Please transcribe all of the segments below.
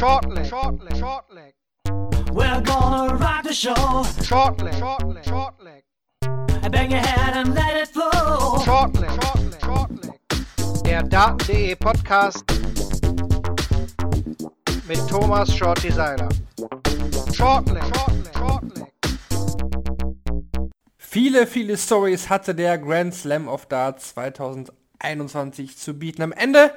Short leg, short leg, short leg. We're gonna rock the show. Short leg, short leg, short leg. Bang your head and let it flow. Short leg, short leg, short leg. Der Daten.de Podcast mit Thomas Short Designer. Short leg, short leg, short leg. Viele, viele Stories hatte der Grand Slam of Darts 2021 zu bieten. Am Ende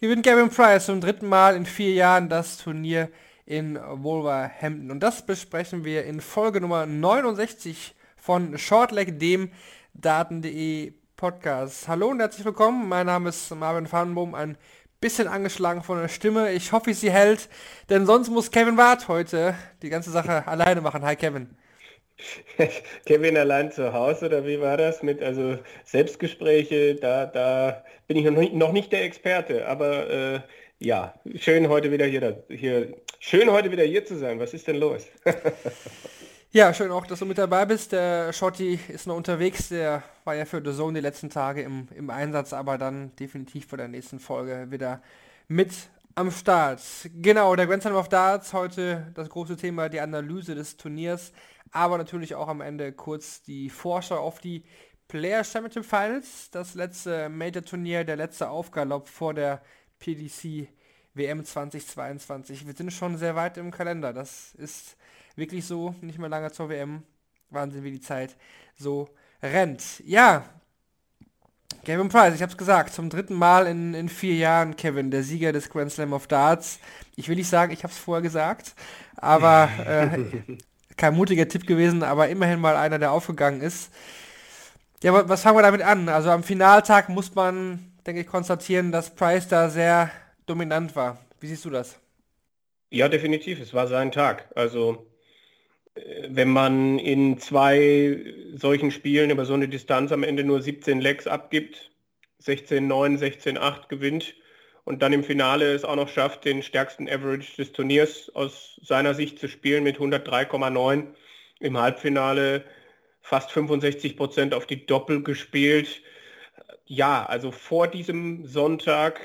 gewinnt Gavin Price zum dritten Mal in vier Jahren das Turnier in Wolverhampton. Und das besprechen wir in Folge Nummer 69 von Shortleg, dem Daten.de Podcast. Hallo und herzlich willkommen. Mein Name ist Marvin Farnbohm, ein bisschen angeschlagen von der Stimme. Ich hoffe, sie hält, denn sonst muss Kevin Ward heute die ganze Sache alleine machen. Hi Kevin. Kevin allein zu Hause oder wie war das mit also Selbstgespräche? Da, da bin ich noch nicht, der Experte, aber äh, ja, schön heute wieder hier, hier, schön heute wieder hier zu sein. Was ist denn los? ja, schön auch, dass du mit dabei bist. Der Schotti ist noch unterwegs, der war ja für The Zone die letzten Tage im, im Einsatz, aber dann definitiv vor der nächsten Folge wieder mit am Start. Genau, der Grand Slam of Darts, heute das große Thema, die Analyse des Turniers aber natürlich auch am Ende kurz die Vorschau auf die Player Championship Finals, das letzte Major-Turnier, der letzte Aufgalopp vor der PDC WM 2022. Wir sind schon sehr weit im Kalender. Das ist wirklich so, nicht mehr lange zur WM. Wahnsinn, wie die Zeit so rennt. Ja, Kevin Price, ich habe es gesagt, zum dritten Mal in, in vier Jahren, Kevin, der Sieger des Grand Slam of Darts. Ich will nicht sagen, ich habe es vorher gesagt, aber äh, kein mutiger Tipp gewesen, aber immerhin mal einer, der aufgegangen ist. Ja, was fangen wir damit an? Also am Finaltag muss man, denke ich, konstatieren, dass Price da sehr dominant war. Wie siehst du das? Ja, definitiv. Es war sein Tag. Also äh, wenn man in zwei solchen Spielen über so eine Distanz am Ende nur 17 Legs abgibt, 16-9, 16-8 gewinnt, und dann im Finale es auch noch schafft, den stärksten Average des Turniers aus seiner Sicht zu spielen mit 103,9. Im Halbfinale fast 65 Prozent auf die Doppel gespielt. Ja, also vor diesem Sonntag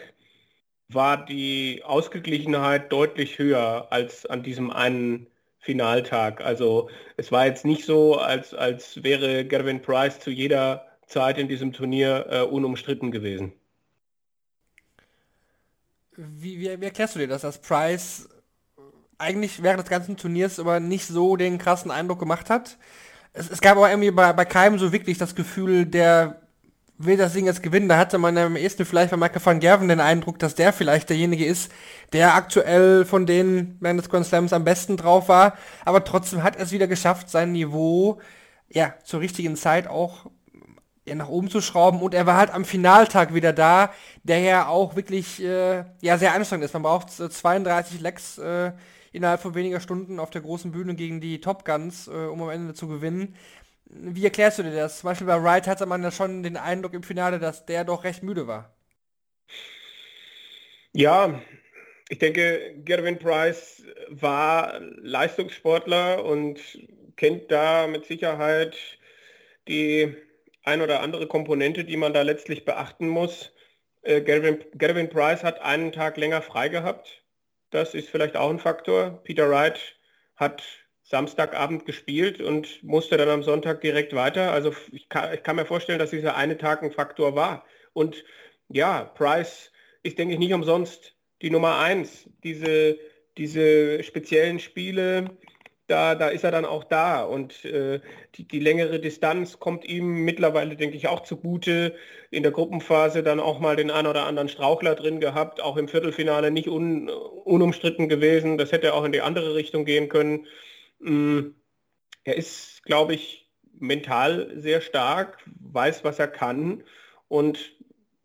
war die Ausgeglichenheit deutlich höher als an diesem einen Finaltag. Also es war jetzt nicht so, als, als wäre Gavin Price zu jeder Zeit in diesem Turnier äh, unumstritten gewesen. Wie, wie, wie erklärst du dir das, dass Price eigentlich während des ganzen Turniers aber nicht so den krassen Eindruck gemacht hat? Es, es gab aber irgendwie bei, bei keinem so wirklich das Gefühl, der will das Ding jetzt gewinnen. Da hatte man am ehesten vielleicht bei Michael van Gerven den Eindruck, dass der vielleicht derjenige ist, der aktuell von den während des Grand Slams am besten drauf war. Aber trotzdem hat er es wieder geschafft, sein Niveau ja zur richtigen Zeit auch ja, nach oben zu schrauben und er war halt am Finaltag wieder da, der ja auch wirklich äh, ja sehr anstrengend ist. Man braucht äh, 32 Lecks äh, innerhalb von weniger Stunden auf der großen Bühne gegen die Top Guns, äh, um am Ende zu gewinnen. Wie erklärst du dir das? Zum Beispiel bei Wright hatte man ja schon den Eindruck im Finale, dass der doch recht müde war. Ja, ich denke, Gervin Price war Leistungssportler und kennt da mit Sicherheit die ein oder andere Komponente, die man da letztlich beachten muss. Äh, Gervin, Gervin Price hat einen Tag länger frei gehabt. Das ist vielleicht auch ein Faktor. Peter Wright hat Samstagabend gespielt und musste dann am Sonntag direkt weiter. Also ich kann, ich kann, mir vorstellen, dass dieser eine Tag ein Faktor war. Und ja, Price ist, denke ich, nicht umsonst die Nummer eins. Diese, diese speziellen Spiele, da, da ist er dann auch da und äh, die, die, längere Distanz kommt ihm mittlerweile, denke ich, auch zugute. In der Gruppenphase dann auch mal den einen oder anderen Strauchler drin gehabt, auch im Viertelfinale nicht un, unumstritten gewesen. Das hätte auch in die andere Richtung gehen können. Ähm, er ist, glaube ich, mental sehr stark, weiß, was er kann und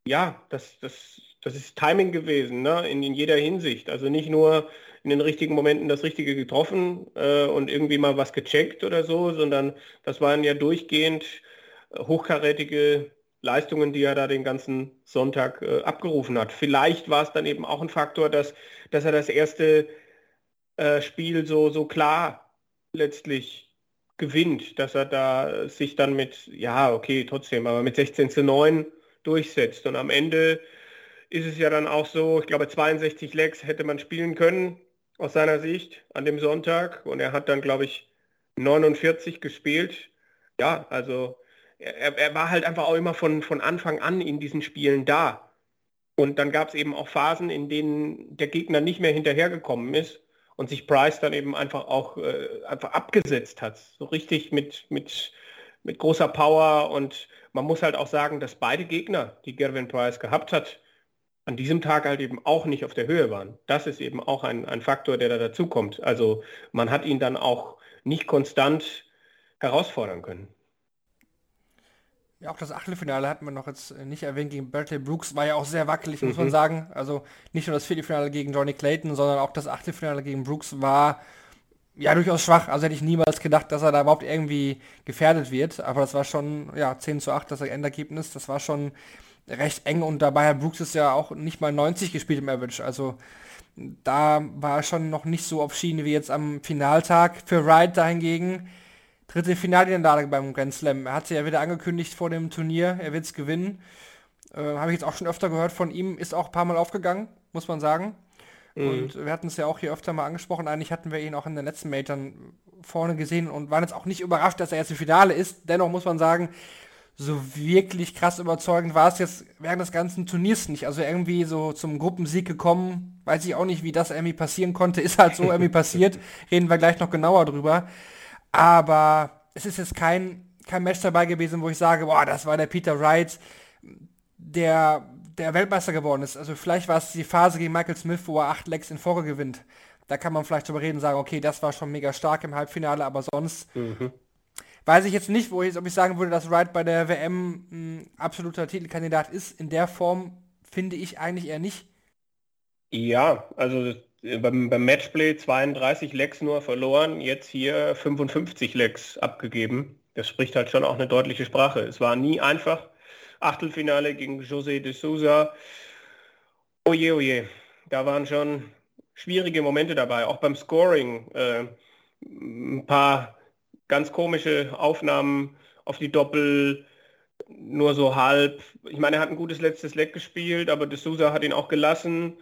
ja, das, das, das ist Timing gewesen, ne? in, in jeder Hinsicht. Also nicht nur in den richtigen Momenten das Richtige getroffen äh, und irgendwie mal was gecheckt oder so, sondern das waren ja durchgehend äh, hochkarätige Leistungen, die er da den ganzen Sonntag äh, abgerufen hat. Vielleicht war es dann eben auch ein Faktor, dass, dass er das erste äh, Spiel so, so klar letztlich gewinnt, dass er da sich dann mit, ja, okay, trotzdem, aber mit 16 zu 9 durchsetzt. Und am Ende ist es ja dann auch so, ich glaube 62 Legs hätte man spielen können aus seiner Sicht an dem Sonntag und er hat dann, glaube ich, 49 gespielt. Ja, also er, er war halt einfach auch immer von, von Anfang an in diesen Spielen da. Und dann gab es eben auch Phasen, in denen der Gegner nicht mehr hinterhergekommen ist und sich Price dann eben einfach auch äh, einfach abgesetzt hat. So richtig mit, mit, mit großer Power. Und man muss halt auch sagen, dass beide Gegner, die Gervin Price gehabt hat, an diesem Tag halt eben auch nicht auf der Höhe waren. Das ist eben auch ein, ein Faktor, der da dazukommt. Also man hat ihn dann auch nicht konstant herausfordern können. Ja, auch das Achtelfinale hat man noch jetzt äh, nicht erwähnt gegen Berkeley Brooks, war ja auch sehr wackelig, muss mhm. man sagen. Also nicht nur das Viertelfinale gegen Johnny Clayton, sondern auch das Achtelfinale gegen Brooks war ja durchaus schwach. Also hätte ich niemals gedacht, dass er da überhaupt irgendwie gefährdet wird. Aber das war schon, ja, 10 zu 8, das Endergebnis. Das war schon recht eng und dabei hat Brooks ist ja auch nicht mal 90 gespielt im Average. Also da war er schon noch nicht so auf Schiene wie jetzt am Finaltag. Für Wright dahingegen dritte Finalniederlage beim Grand Slam. Er hat sie ja wieder angekündigt vor dem Turnier, er wird es gewinnen. Äh, Habe ich jetzt auch schon öfter gehört von ihm, ist auch ein paar Mal aufgegangen, muss man sagen. Mhm. Und wir hatten es ja auch hier öfter mal angesprochen. Eigentlich hatten wir ihn auch in den letzten Metern vorne gesehen und waren jetzt auch nicht überrascht, dass er jetzt im Finale ist. Dennoch muss man sagen, so wirklich krass überzeugend war es jetzt während des ganzen Turniers nicht. Also irgendwie so zum Gruppensieg gekommen, weiß ich auch nicht, wie das irgendwie passieren konnte. Ist halt so irgendwie passiert. Reden wir gleich noch genauer drüber. Aber es ist jetzt kein, kein Match dabei gewesen, wo ich sage, boah, das war der Peter Wright, der, der Weltmeister geworden ist. Also vielleicht war es die Phase gegen Michael Smith, wo er acht Legs in Folge gewinnt. Da kann man vielleicht drüber reden und sagen, okay, das war schon mega stark im Halbfinale, aber sonst mhm. Weiß ich jetzt nicht, wo ich, ob ich sagen würde, dass Wright bei der WM ein absoluter Titelkandidat ist. In der Form finde ich eigentlich eher nicht. Ja, also beim, beim Matchplay 32 Lecks nur verloren, jetzt hier 55 Lecks abgegeben. Das spricht halt schon auch eine deutliche Sprache. Es war nie einfach. Achtelfinale gegen José de Souza. Oje, oje. Da waren schon schwierige Momente dabei, auch beim Scoring. Äh, ein paar ganz komische Aufnahmen auf die Doppel, nur so halb. Ich meine, er hat ein gutes letztes Leck gespielt, aber de Souza hat ihn auch gelassen.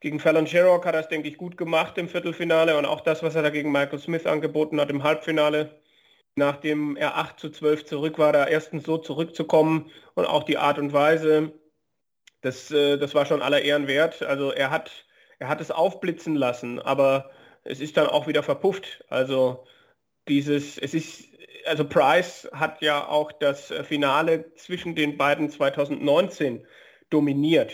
Gegen Fallon Sherrock hat er es, denke ich, gut gemacht im Viertelfinale und auch das, was er da gegen Michael Smith angeboten hat im Halbfinale. Nachdem er 8 zu 12 zurück war, da erstens so zurückzukommen und auch die Art und Weise, das, äh, das war schon aller Ehren wert. Also er hat, er hat es aufblitzen lassen, aber es ist dann auch wieder verpufft. Also dieses, es ist, also Price hat ja auch das Finale zwischen den beiden 2019 dominiert.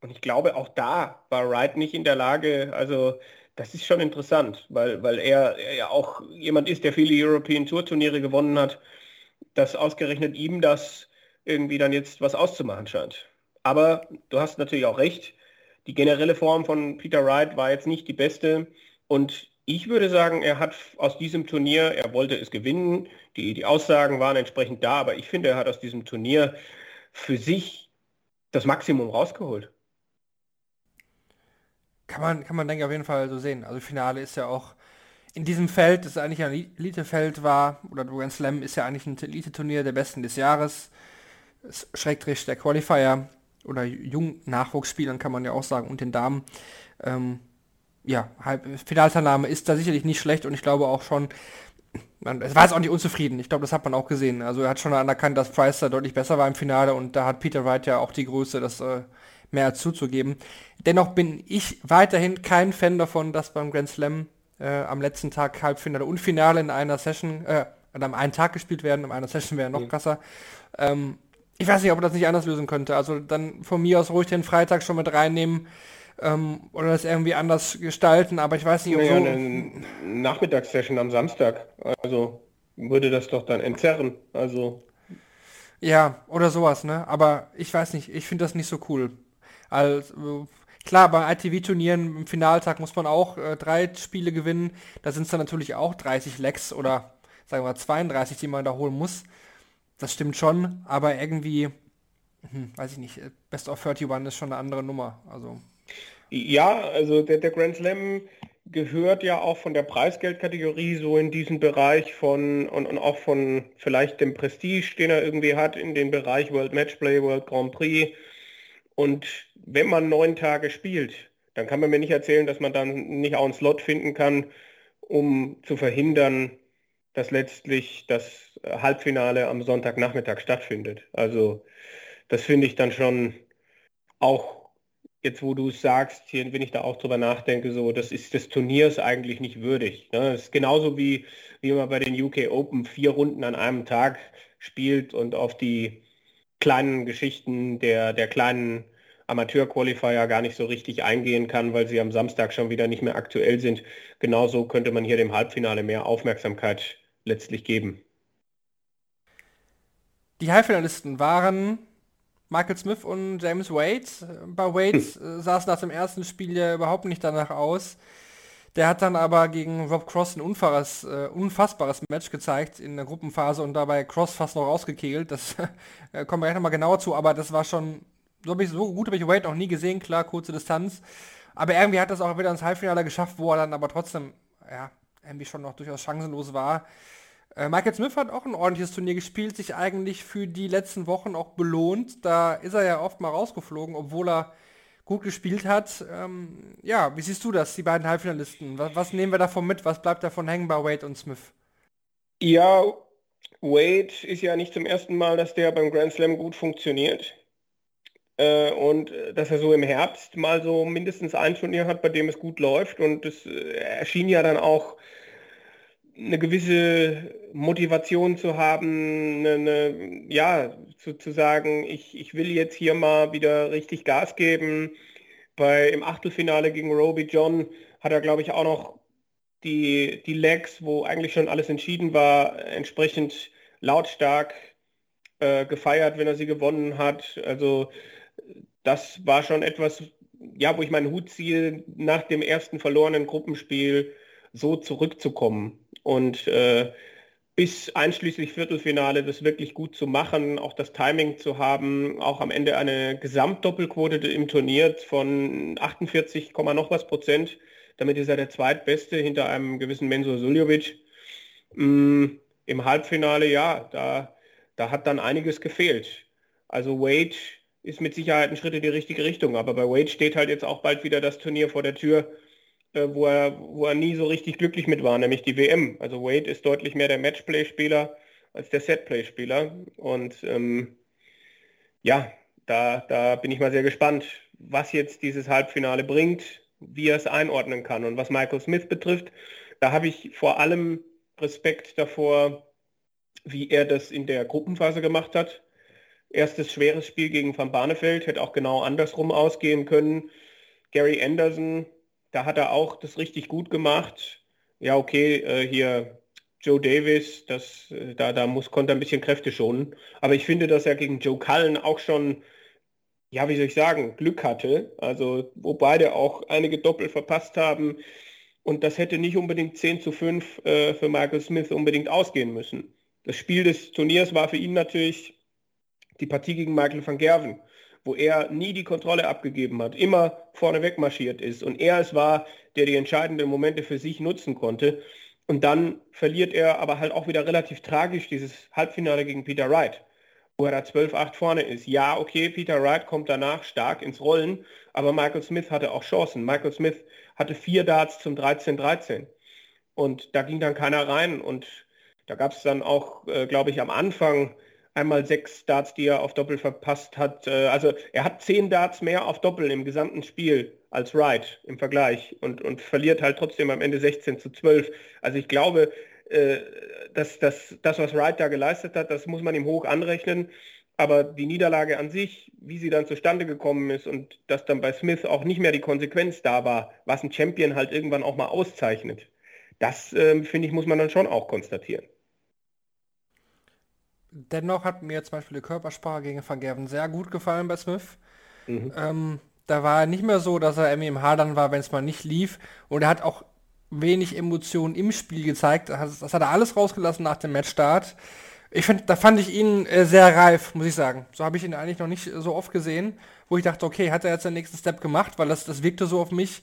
Und ich glaube, auch da war Wright nicht in der Lage, also das ist schon interessant, weil, weil er, er ja auch jemand ist, der viele European Tour Turniere gewonnen hat, dass ausgerechnet ihm das irgendwie dann jetzt was auszumachen scheint. Aber du hast natürlich auch recht, die generelle Form von Peter Wright war jetzt nicht die beste und ich würde sagen, er hat aus diesem Turnier, er wollte es gewinnen, die, die Aussagen waren entsprechend da, aber ich finde, er hat aus diesem Turnier für sich das Maximum rausgeholt. Kann man, kann man denke ich auf jeden Fall so sehen. Also Finale ist ja auch in diesem Feld, das eigentlich ein Elite-Feld war, oder Grand Slam ist ja eigentlich ein Elite-Turnier der Besten des Jahres. Schrägstrich der Qualifier oder Jung-Nachwuchsspielern kann man ja auch sagen und den Damen. Ähm, ja, Finalteilnahme ist da sicherlich nicht schlecht und ich glaube auch schon, man, es war jetzt auch nicht unzufrieden. Ich glaube, das hat man auch gesehen. Also er hat schon anerkannt, dass Price da deutlich besser war im Finale und da hat Peter Wright ja auch die Größe, das äh, mehr als zuzugeben. Dennoch bin ich weiterhin kein Fan davon, dass beim Grand Slam äh, am letzten Tag Halbfinale und Finale in einer Session, äh, an einem Tag gespielt werden, in einer Session wäre noch mhm. krasser. Ähm, ich weiß nicht, ob man das nicht anders lösen könnte. Also dann von mir aus ruhig den Freitag schon mit reinnehmen ähm, oder das irgendwie anders gestalten, aber ich weiß nicht, ob naja, so... eine Nachmittagssession am Samstag, also würde das doch dann entzerren, also... Ja, oder sowas, ne? Aber ich weiß nicht, ich finde das nicht so cool. Also, klar, bei ITV-Turnieren im Finaltag muss man auch äh, drei Spiele gewinnen. Da sind es dann natürlich auch 30 Lecks oder sagen wir 32, die man da holen muss. Das stimmt schon, aber irgendwie, hm, weiß ich nicht, Best of 31 ist schon eine andere Nummer. Also. Ja, also der, der Grand Slam gehört ja auch von der Preisgeldkategorie so in diesen Bereich von und, und auch von vielleicht dem Prestige, den er irgendwie hat, in den Bereich World Matchplay, World Grand Prix. Und wenn man neun Tage spielt, dann kann man mir nicht erzählen, dass man dann nicht auch einen Slot finden kann, um zu verhindern, dass letztlich das Halbfinale am Sonntagnachmittag stattfindet. Also das finde ich dann schon auch jetzt, wo du es sagst, hier, wenn ich da auch drüber nachdenke, so, das ist des Turniers eigentlich nicht würdig. Ne? Das ist genauso wie, wie man bei den UK Open vier Runden an einem Tag spielt und auf die kleinen Geschichten der, der kleinen Amateur-Qualifier gar nicht so richtig eingehen kann, weil sie am Samstag schon wieder nicht mehr aktuell sind. Genauso könnte man hier dem Halbfinale mehr Aufmerksamkeit letztlich geben. Die Halbfinalisten waren Michael Smith und James Wade. Bei Wade hm. sah es nach dem ersten Spiel ja überhaupt nicht danach aus. Der hat dann aber gegen Rob Cross ein unfaires, äh, unfassbares Match gezeigt in der Gruppenphase und dabei Cross fast noch rausgekegelt. Das äh, kommen wir gleich nochmal genauer zu, aber das war schon, so, ich, so gut habe ich Wade noch nie gesehen, klar, kurze Distanz. Aber irgendwie hat das auch wieder ins Halbfinale geschafft, wo er dann aber trotzdem, ja, irgendwie schon noch durchaus chancenlos war. Äh, Michael Smith hat auch ein ordentliches Turnier gespielt, sich eigentlich für die letzten Wochen auch belohnt. Da ist er ja oft mal rausgeflogen, obwohl er gut gespielt hat. Ähm, ja, wie siehst du das, die beiden Halbfinalisten? Was, was, nehmen wir davon mit? Was bleibt davon hängen bei Wade und Smith? Ja, Wade ist ja nicht zum ersten Mal, dass der beim Grand Slam gut funktioniert. Äh, und äh, dass er so im Herbst mal so mindestens ein Turnier hat, bei dem es gut läuft. Und es äh, erschien ja dann auch eine gewisse Motivation zu haben, eine, eine, ja, zu, zu sagen, ich, ich will jetzt hier mal wieder richtig Gas geben. Bei, Im Achtelfinale gegen Roby John hat er, glaube ich, auch noch die, die Legs, wo eigentlich schon alles entschieden war, entsprechend lautstark äh, gefeiert, wenn er sie gewonnen hat. Also das war schon etwas, ja, wo ich meinen Hut ziehe, nach dem ersten verlorenen Gruppenspiel so zurückzukommen und äh, bis einschließlich Viertelfinale das wirklich gut zu machen, auch das Timing zu haben, auch am Ende eine Gesamtdoppelquote im Turnier von 48, noch was Prozent. Damit ist er der zweitbeste hinter einem gewissen Mensur Suljovic. Mm, Im Halbfinale, ja, da, da hat dann einiges gefehlt. Also Wade ist mit Sicherheit ein Schritt in die richtige Richtung, aber bei Wade steht halt jetzt auch bald wieder das Turnier vor der Tür, wo, er, wo er nie so richtig glücklich mit war, nämlich die WM. Also Wade ist deutlich mehr der Matchplay-Spieler als der Setplay-Spieler. Und ähm, ja, da, da bin ich mal sehr gespannt, was jetzt dieses Halbfinale bringt, wie er es einordnen kann. Und was Michael Smith betrifft, da habe ich vor allem Respekt davor, wie er das in der Gruppenphase gemacht hat. Erstes schweres Spiel gegen Van Barneveld, hätte auch genau andersrum ausgehen können. Gary Anderson da hat er auch das richtig gut gemacht. Ja, okay, äh, hier Joe Davis, das, äh, da, da muss, konnte er ein bisschen Kräfte schonen. Aber ich finde, dass er gegen Joe Cullen auch schon, ja, wie soll ich sagen, Glück hatte. Also, wo beide auch einige Doppel verpasst haben. Und das hätte nicht unbedingt 10 zu 5 äh, für Michael Smith unbedingt ausgehen müssen. Das Spiel des Turniers war für ihn natürlich die Partie gegen Michael van Gerven wo er nie die Kontrolle abgegeben hat, immer vorneweg marschiert ist und er es war, der die entscheidenden Momente für sich nutzen konnte. Und dann verliert er aber halt auch wieder relativ tragisch dieses Halbfinale gegen Peter Wright, wo er da 12-8 vorne ist. Ja, okay, Peter Wright kommt danach stark ins Rollen, aber Michael Smith hatte auch Chancen. Michael Smith hatte vier Darts zum 13-13 und da ging dann keiner rein und da gab es dann auch, äh, glaube ich, am Anfang einmal sechs Darts, die er auf Doppel verpasst hat. Äh, also er hat zehn Darts mehr auf Doppel im gesamten Spiel als Wright im Vergleich und, und verliert halt trotzdem am Ende 16 zu 12. Also ich glaube, äh, dass, dass das, was Wright da geleistet hat, das muss man ihm hoch anrechnen. Aber die Niederlage an sich, wie sie dann zustande gekommen ist und dass dann bei Smith auch nicht mehr die Konsequenz da war, was ein Champion halt irgendwann auch mal auszeichnet, das äh, finde ich, muss man dann schon auch konstatieren. Dennoch hat mir zum Beispiel die Körpersprache gegen Van Gerven sehr gut gefallen bei Smith. Mhm. Ähm, da war er nicht mehr so, dass er irgendwie im Hadern war, wenn es mal nicht lief. Und er hat auch wenig Emotionen im Spiel gezeigt. Das, das hat er alles rausgelassen nach dem Matchstart. Ich finde, da fand ich ihn äh, sehr reif, muss ich sagen. So habe ich ihn eigentlich noch nicht so oft gesehen, wo ich dachte, okay, hat er jetzt den nächsten Step gemacht, weil das, das wirkte so auf mich.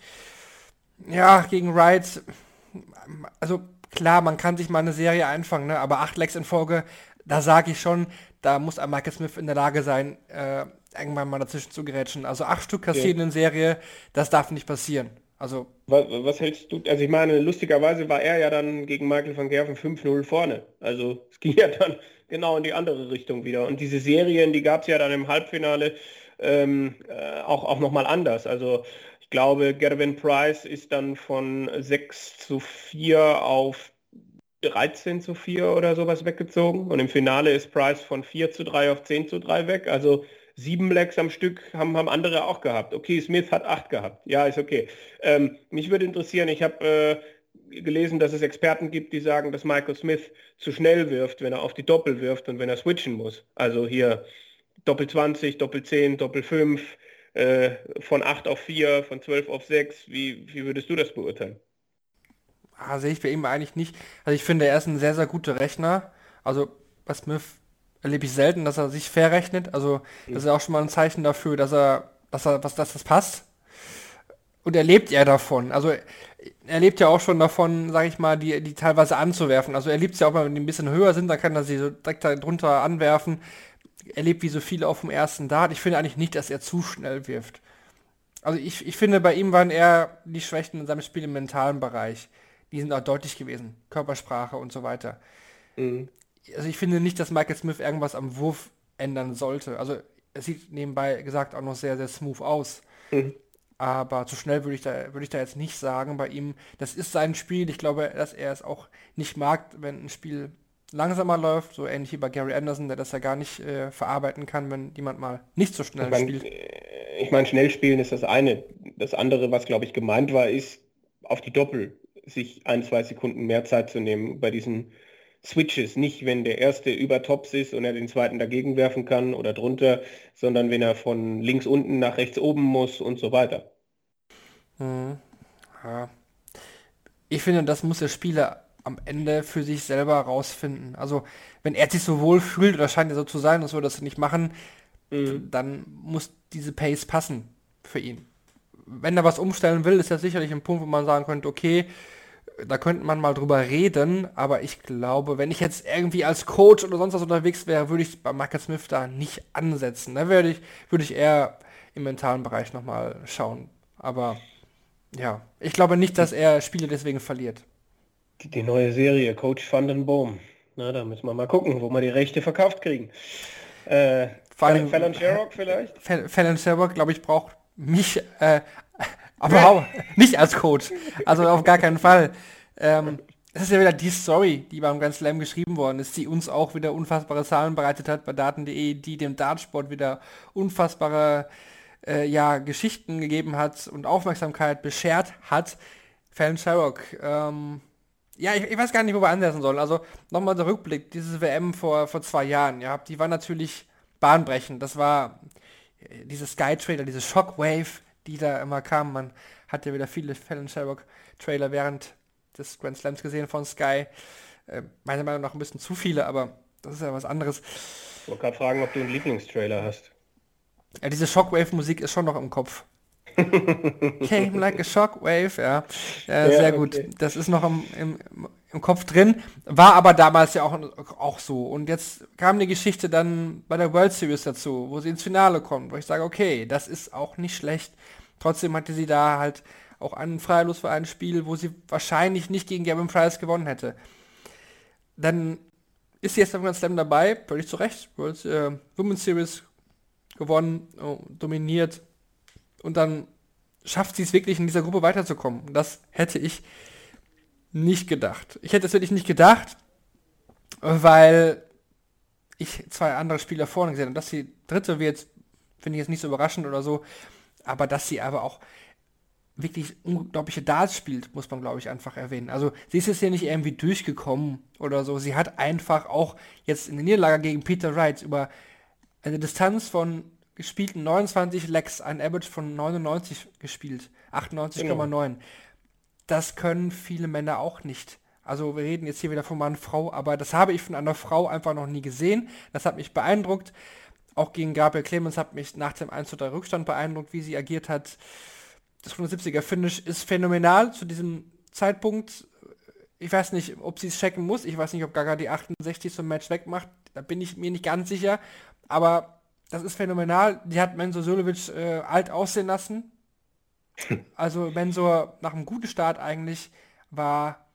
Ja, gegen Wright, also klar, man kann sich mal eine Serie einfangen, ne? aber acht Legs in Folge, da sage ich schon, da muss ein Michael Smith in der Lage sein, äh, irgendwann mal dazwischen zu gerätschen. Also acht Stück kassieren ja. in Serie, das darf nicht passieren. Also was, was, hältst du? Also ich meine, lustigerweise war er ja dann gegen Michael van Gerven 5-0 vorne. Also es ging ja dann genau in die andere Richtung wieder. Und diese Serien, die gab es ja dann im Halbfinale ähm, äh, auch, auch nochmal anders. Also ich glaube, Gervin Price ist dann von 6 zu 4 auf 13 zu 4 oder sowas weggezogen. Und im Finale ist Price von 4 zu 3 auf 10 zu 3 weg. Also sieben Legs am Stück haben, haben andere auch gehabt. Okay, Smith hat acht gehabt. Ja, ist okay. Ähm, mich würde interessieren, ich habe äh, gelesen, dass es Experten gibt, die sagen, dass Michael Smith zu schnell wirft, wenn er auf die Doppel wirft und wenn er switchen muss. Also hier Doppel 20, Doppel 10, Doppel 5, äh, von 8 auf 4, von 12 auf 6. Wie, wie würdest du das beurteilen? Ah, sehe ich bei ihm eigentlich nicht. Also ich finde, er ist ein sehr, sehr guter Rechner. Also bei Smith erlebe ich selten, dass er sich verrechnet. Also mhm. das ist auch schon mal ein Zeichen dafür, dass er, dass er, was, dass das passt. Und er lebt ja davon. Also er lebt ja auch schon davon, sage ich mal, die, die teilweise anzuwerfen. Also er liebt es ja auch, wenn die ein bisschen höher sind, dann kann er sie so direkt drunter anwerfen. Er lebt wie so viele auf dem ersten Dart. Ich finde eigentlich nicht, dass er zu schnell wirft. Also ich, ich finde, bei ihm waren eher die Schwächen in seinem Spiel im mentalen Bereich. Die sind auch deutlich gewesen. Körpersprache und so weiter. Mhm also ich finde nicht, dass Michael Smith irgendwas am Wurf ändern sollte. Also es sieht nebenbei gesagt auch noch sehr, sehr smooth aus. Mhm. Aber zu schnell würde ich, da, würde ich da jetzt nicht sagen bei ihm. Das ist sein Spiel. Ich glaube, dass er es auch nicht mag, wenn ein Spiel langsamer läuft, so ähnlich wie bei Gary Anderson, der das ja gar nicht äh, verarbeiten kann, wenn jemand mal nicht so schnell ich mein, spielt. Äh, ich meine, schnell spielen ist das eine. Das andere, was glaube ich gemeint war, ist auf die Doppel sich ein, zwei Sekunden mehr Zeit zu nehmen bei diesen Switches, nicht wenn der erste über Tops ist und er den zweiten dagegen werfen kann oder drunter, sondern wenn er von links unten nach rechts oben muss und so weiter. Hm. Ja. Ich finde, das muss der Spieler am Ende für sich selber rausfinden. Also wenn er sich so wohl fühlt oder scheint er so zu sein, das würde das nicht machen, mhm. dann muss diese Pace passen für ihn. Wenn er was umstellen will, ist das sicherlich ein Punkt, wo man sagen könnte, okay, da könnte man mal drüber reden, aber ich glaube, wenn ich jetzt irgendwie als Coach oder sonst was unterwegs wäre, würde ich bei Michael Smith da nicht ansetzen. Da würde ich, würde ich eher im mentalen Bereich nochmal schauen. Aber ja, ich glaube nicht, dass er Spiele deswegen verliert. Die neue Serie, Coach Van den Boom. Na, da müssen wir mal gucken, wo wir die Rechte verkauft kriegen. Äh, Fallon Sherrock vielleicht? Fallon Sherrock, glaube ich, braucht mich äh, aber nicht als Coach. Also auf gar keinen Fall. Ähm, das ist ja wieder die Story, die beim Grand Slam geschrieben worden ist, die uns auch wieder unfassbare Zahlen bereitet hat bei Daten.de, die dem Dartsport wieder unfassbare äh, ja, Geschichten gegeben hat und Aufmerksamkeit beschert hat. Fallon Sherrock. Ähm, ja, ich, ich, weiß gar nicht, wo wir ansetzen sollen. Also nochmal der Rückblick, dieses WM vor, vor zwei Jahren, ja, die war natürlich bahnbrechend. Das war äh, diese Skytrader, diese Shockwave, die da immer kamen. Man hat ja wieder viele Fallon Sherrock Trailer während des Grand Slams gesehen von Sky. Äh, meiner Meinung nach ein bisschen zu viele, aber das ist ja was anderes. Ich wollte gerade fragen, ob du einen Lieblingstrailer hast. Ja, diese Shockwave-Musik ist schon noch im Kopf. Came like a shockwave, ja. ja, ja sehr gut. Das ist noch im, im, im, Kopf drin. War aber damals ja auch, auch so. Und jetzt kam die Geschichte dann bei der World Series dazu, wo sie ins Finale kommt, wo ich sage, okay, das ist auch nicht schlecht. Trotzdem hatte sie da halt auch einen Freilos für ein Spiel, wo sie wahrscheinlich nicht gegen Gavin Price gewonnen hätte. Dann ist sie jetzt beim Grand Slam dabei, völlig zu Recht. World äh, Women's Series gewonnen, oh, dominiert und dann schafft sie es wirklich in dieser Gruppe weiterzukommen. Das hätte ich nicht gedacht. Ich hätte es wirklich nicht gedacht, weil ich zwei andere Spieler vorne gesehen habe. Dass sie dritte wird, finde ich jetzt nicht so überraschend oder so. Aber dass sie aber auch wirklich unglaubliche Darts spielt, muss man glaube ich einfach erwähnen. Also sie ist jetzt hier nicht irgendwie durchgekommen oder so. Sie hat einfach auch jetzt in der Niederlage gegen Peter Wright über eine Distanz von gespielten 29 Legs, ein Average von 99 gespielt, 98,9. Genau. Das können viele Männer auch nicht. Also wir reden jetzt hier wieder von Mann, Frau, aber das habe ich von einer Frau einfach noch nie gesehen. Das hat mich beeindruckt. Auch gegen Gabriel Clemens hat mich nach dem 1 3 Rückstand beeindruckt, wie sie agiert hat. Das 170er Finish ist phänomenal zu diesem Zeitpunkt. Ich weiß nicht, ob sie es checken muss. Ich weiß nicht, ob Gaga die 68 zum Match wegmacht. Da bin ich mir nicht ganz sicher. Aber das ist phänomenal. Die hat Menzo Sulovic äh, alt aussehen lassen. Also Mensur nach einem guten Start eigentlich war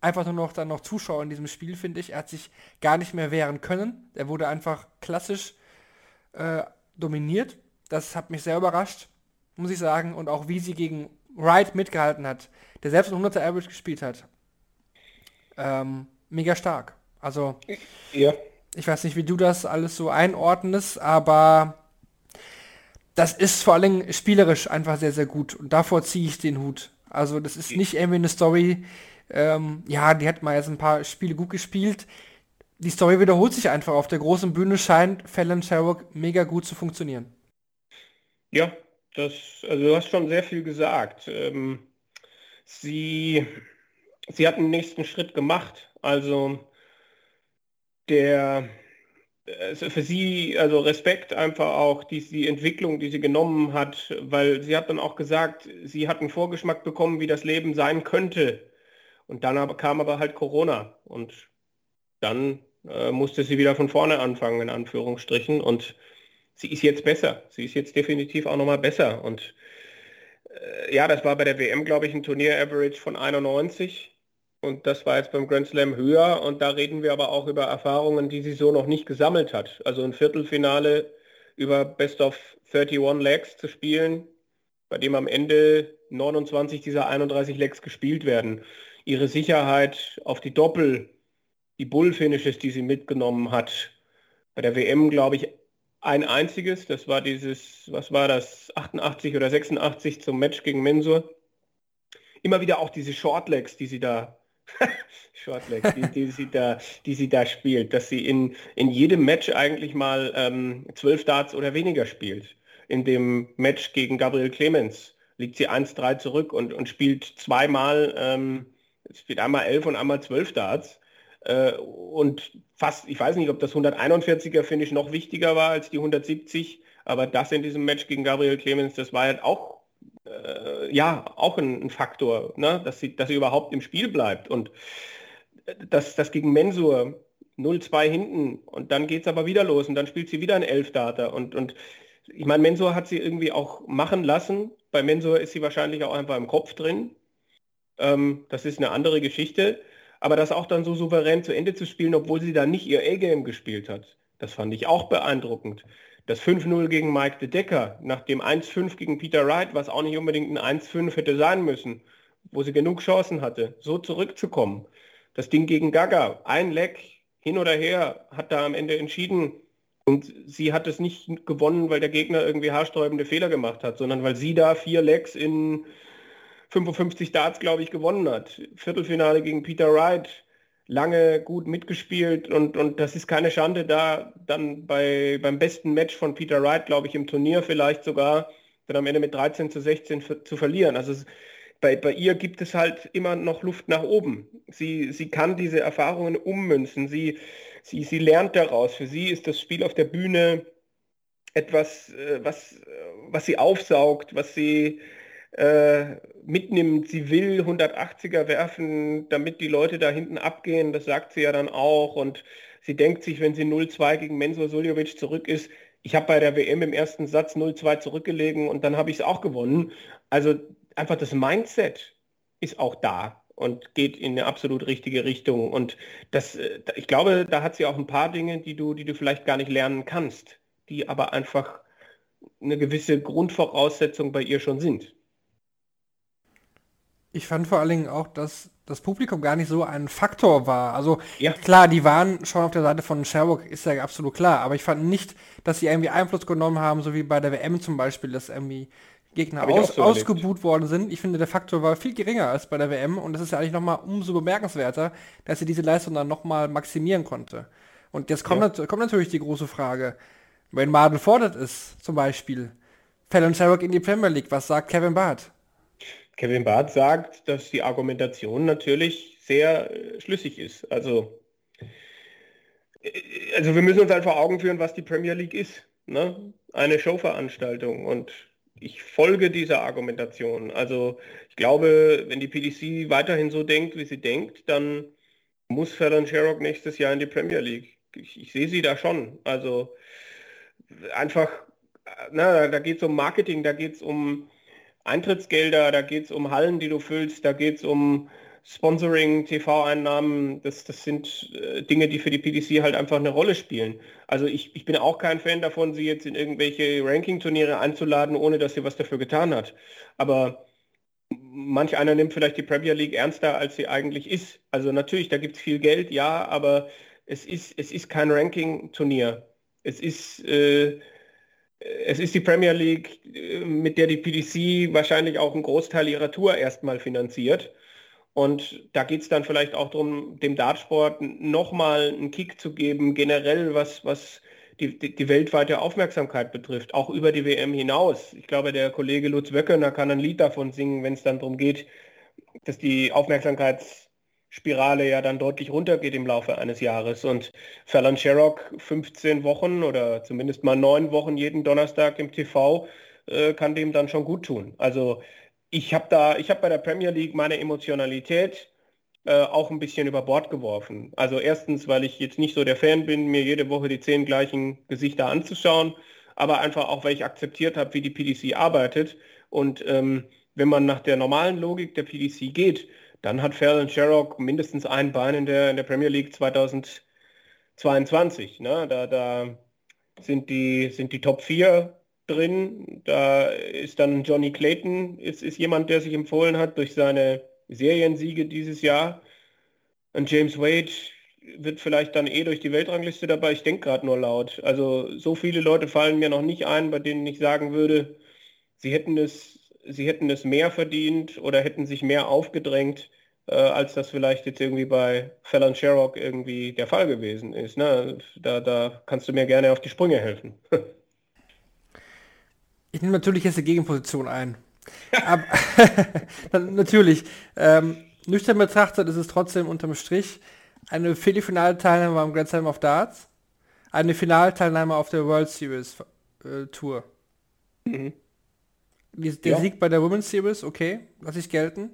einfach nur noch dann noch Zuschauer in diesem Spiel, finde ich. Er hat sich gar nicht mehr wehren können. Er wurde einfach klassisch äh, dominiert. Das hat mich sehr überrascht, muss ich sagen. Und auch wie sie gegen Wright mitgehalten hat, der selbst ein 100er Average gespielt hat. Ähm, mega stark. Also, ja. ich weiß nicht, wie du das alles so einordnest, aber das ist vor allem spielerisch einfach sehr, sehr gut. Und davor ziehe ich den Hut. Also, das ist nicht irgendwie eine Story, ähm, ja, die hat mal jetzt ein paar Spiele gut gespielt. Die Story wiederholt sich einfach. Auf der großen Bühne scheint Fallon Sherrock mega gut zu funktionieren. Ja, das, also du hast schon sehr viel gesagt. Ähm, sie, sie hat einen nächsten Schritt gemacht. Also der für sie, also Respekt einfach auch, die, die Entwicklung, die sie genommen hat, weil sie hat dann auch gesagt, sie hat einen Vorgeschmack bekommen, wie das Leben sein könnte. Und dann aber, kam aber halt Corona und dann äh, musste sie wieder von vorne anfangen, in Anführungsstrichen. Und sie ist jetzt besser. Sie ist jetzt definitiv auch nochmal besser. Und äh, ja, das war bei der WM, glaube ich, ein Turnier-Average von 91. Und das war jetzt beim Grand Slam höher. Und da reden wir aber auch über Erfahrungen, die sie so noch nicht gesammelt hat. Also ein Viertelfinale über Best of 31 Legs zu spielen, bei dem am Ende 29 dieser 31 Legs gespielt werden. Ihre Sicherheit auf die Doppel, die Bull-Finishes, die sie mitgenommen hat. Bei der WM, glaube ich, ein einziges. Das war dieses, was war das, 88 oder 86 zum Match gegen Mensur. Immer wieder auch diese Shortlegs, die sie da Shortlegs, die, die, sie da, die sie da spielt, dass sie in, in jedem Match eigentlich mal ähm, zwölf Darts oder weniger spielt. In dem Match gegen Gabriel Clemens liegt sie 1-3 zurück und, und spielt zweimal, ähm, spielt einmal elf und einmal zwölf Darts. Äh, und fast, ich weiß nicht, ob das 141er Finish noch wichtiger war als die 170, aber das in diesem Match gegen Gabriel Clemens, das war halt auch äh, ja auch ein, ein Faktor, ne? dass, sie, dass sie überhaupt im Spiel bleibt. Und das, das gegen Mensur 0-2 hinten und dann geht es aber wieder los und dann spielt sie wieder ein Elfdata. Und, und ich meine, Mensur hat sie irgendwie auch machen lassen. Bei Mensur ist sie wahrscheinlich auch einfach im Kopf drin. Ähm, das ist eine andere Geschichte. Aber das auch dann so souverän zu Ende zu spielen, obwohl sie da nicht ihr A-Game gespielt hat, das fand ich auch beeindruckend. Das 5-0 gegen Mike de Decker, nach dem 1-5 gegen Peter Wright, was auch nicht unbedingt ein 1-5 hätte sein müssen, wo sie genug Chancen hatte, so zurückzukommen. Das Ding gegen Gaga, ein Leck, hin oder her, hat da am Ende entschieden. Und sie hat es nicht gewonnen, weil der Gegner irgendwie haarsträubende Fehler gemacht hat, sondern weil sie da vier Lecks in 55 Darts, glaube ich, gewonnen hat. Viertelfinale gegen Peter Wright, lange gut mitgespielt und, und das ist keine Schande, da dann bei, beim besten Match von Peter Wright, glaube ich, im Turnier vielleicht sogar, dann am Ende mit 13 zu 16 zu verlieren. Also es, bei, bei ihr gibt es halt immer noch Luft nach oben. Sie, sie kann diese Erfahrungen ummünzen, sie, sie, sie lernt daraus. Für sie ist das Spiel auf der Bühne etwas, äh, was, was sie aufsaugt, was sie äh, mitnimmt. Sie will 180er werfen, damit die Leute da hinten abgehen. Das sagt sie ja dann auch. Und sie denkt sich, wenn sie 0-2 gegen Mensur Suljovic zurück ist, ich habe bei der WM im ersten Satz 0-2 zurückgelegen und dann habe ich es auch gewonnen. Also einfach das Mindset ist auch da und geht in eine absolut richtige Richtung. Und das, äh, ich glaube, da hat sie auch ein paar Dinge, die du, die du vielleicht gar nicht lernen kannst, die aber einfach eine gewisse Grundvoraussetzung bei ihr schon sind. Ich fand vor allen Dingen auch, dass das Publikum gar nicht so ein Faktor war. Also ja. klar, die waren schon auf der Seite von Sherbrooke, ist ja absolut klar, aber ich fand nicht, dass sie irgendwie Einfluss genommen haben, so wie bei der WM zum Beispiel, dass irgendwie Gegner aus, so ausgebuht worden sind. Ich finde, der Faktor war viel geringer als bei der WM und das ist ja eigentlich nochmal umso bemerkenswerter, dass sie diese Leistung dann nochmal maximieren konnte. Und jetzt kommt, ja. kommt natürlich die große Frage, wenn Marden fordert ist, zum Beispiel, Fallon Sherrock in die Premier League, was sagt Kevin Barth? Kevin Barth sagt, dass die Argumentation natürlich sehr äh, schlüssig ist. Also, äh, also wir müssen uns halt vor Augen führen, was die Premier League ist. Ne? Eine Showveranstaltung. Und ich folge dieser Argumentation. Also ich glaube, wenn die PDC weiterhin so denkt, wie sie denkt, dann muss Fallon Sherrock nächstes Jahr in die Premier League. Ich, ich sehe sie da schon. Also einfach, na, da geht es um Marketing, da geht es um Eintrittsgelder, da geht es um Hallen, die du füllst, da geht es um Sponsoring, TV-Einnahmen, das, das sind äh, Dinge, die für die PDC halt einfach eine Rolle spielen. Also ich, ich bin auch kein Fan davon, sie jetzt in irgendwelche Ranking-Turniere einzuladen, ohne dass sie was dafür getan hat. Aber manch einer nimmt vielleicht die Premier League ernster, als sie eigentlich ist. Also natürlich, da gibt es viel Geld, ja, aber es ist, es ist kein Ranking-Turnier. Es ist, äh, es ist die Premier League, äh, mit der die PDC wahrscheinlich auch einen Großteil ihrer Tour erstmal finanziert. Und da geht es dann vielleicht auch darum, dem Dartsport nochmal einen Kick zu geben, generell was, was die, die, die, weltweite Aufmerksamkeit betrifft, auch über die WM hinaus. Ich glaube, der Kollege Lutz Wöckener kann ein Lied davon singen, wenn es dann darum geht, dass die Aufmerksamkeitsspirale ja dann deutlich runtergeht im Laufe eines Jahres. Und Fallon Sherrock 15 Wochen oder zumindest mal neun Wochen jeden Donnerstag im TV äh, kann dem dann schon gut tun. Also ich habe da, ich habe bei der Premier League meine Emotionalität äh, auch ein bisschen über Bord geworfen. Also erstens, weil ich jetzt nicht so der Fan bin, mir jede Woche die zehn gleichen Gesichter anzuschauen, aber einfach auch, weil ich akzeptiert habe, wie die PDC arbeitet. Und ähm, wenn man nach der normalen Logik der PDC geht, dann hat Fallon Sherrock mindestens ein Bein in der, in der Premier League 2022. Ne? Da, da sind, die, sind die Top 4 drin. Da ist dann Johnny Clayton, ist, ist jemand, der sich empfohlen hat durch seine Seriensiege dieses Jahr. Und James Wade wird vielleicht dann eh durch die Weltrangliste dabei. Ich denke gerade nur laut. Also so viele Leute fallen mir noch nicht ein, bei denen ich sagen würde, sie hätten es, sie hätten es mehr verdient oder hätten sich mehr aufgedrängt, äh, als das vielleicht jetzt irgendwie bei Fallon Sherrock irgendwie der Fall gewesen ist. Ne? Da, da kannst du mir gerne auf die Sprünge helfen. Ich nehme natürlich jetzt die Gegenposition ein. Aber, natürlich. Ähm, nüchtern betrachtet ist es trotzdem unterm Strich eine Viertelfinalteilnahme am Grand Slam of Darts, eine Finalteilnahme auf der World Series äh, Tour. Mhm. Der ja. Sieg bei der Women's Series, okay, lasse ich gelten.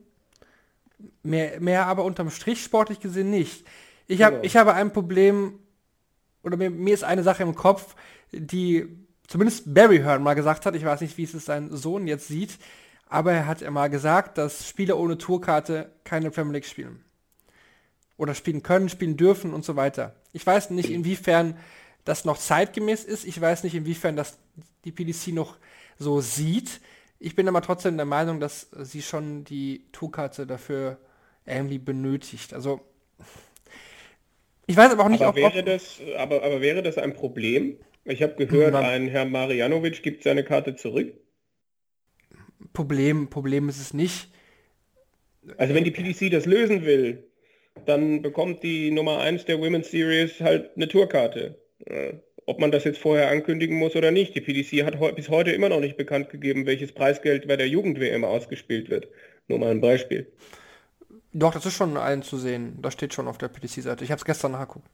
Mehr, mehr aber unterm Strich sportlich gesehen nicht. Ich, hab, ja. ich habe ein Problem, oder mir, mir ist eine Sache im Kopf, die zumindest Barry Hearn mal gesagt hat, ich weiß nicht, wie es sein Sohn jetzt sieht, aber er hat ja mal gesagt, dass Spieler ohne Tourkarte keine Premier League spielen. Oder spielen können, spielen dürfen und so weiter. Ich weiß nicht, inwiefern das noch zeitgemäß ist. Ich weiß nicht, inwiefern das die PDC noch so sieht. Ich bin aber trotzdem der Meinung, dass sie schon die Tourkarte dafür irgendwie benötigt. Also ich weiß aber auch nicht, aber ob, wäre das, aber, aber wäre das ein Problem? Ich habe gehört, ein Herr Marianovic gibt seine Karte zurück. Problem, Problem ist es nicht. Also wenn die PDC das lösen will, dann bekommt die Nummer 1 der Women's Series halt eine Tourkarte. Ob man das jetzt vorher ankündigen muss oder nicht. Die PDC hat bis heute immer noch nicht bekannt gegeben, welches Preisgeld bei der Jugend-WM ausgespielt wird. Nur mal ein Beispiel. Doch, das ist schon einzusehen. Das steht schon auf der PDC-Seite. Ich habe es gestern nachgeguckt.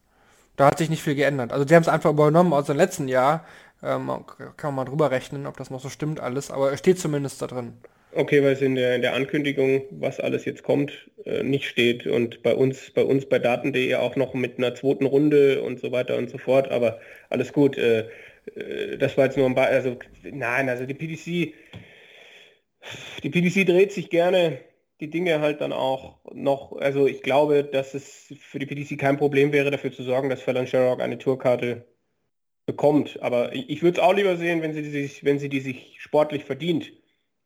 Da hat sich nicht viel geändert. Also die haben es einfach übernommen aus dem letzten Jahr. Ähm, kann man mal drüber rechnen, ob das noch so stimmt alles, aber es steht zumindest da drin. Okay, weil es in der, in der Ankündigung, was alles jetzt kommt, äh, nicht steht und bei uns, bei uns bei Daten.de auch noch mit einer zweiten Runde und so weiter und so fort, aber alles gut. Äh, äh das war jetzt nur ein paar, also nein, also die PDC, die PDC dreht sich gerne die Dinge halt dann auch noch, also ich glaube, dass es für die PDC kein Problem wäre, dafür zu sorgen, dass Fallon Sherrock eine Tourkarte bekommt. Aber ich, ich würde es auch lieber sehen, wenn sie, sich, wenn sie die sich sportlich verdient.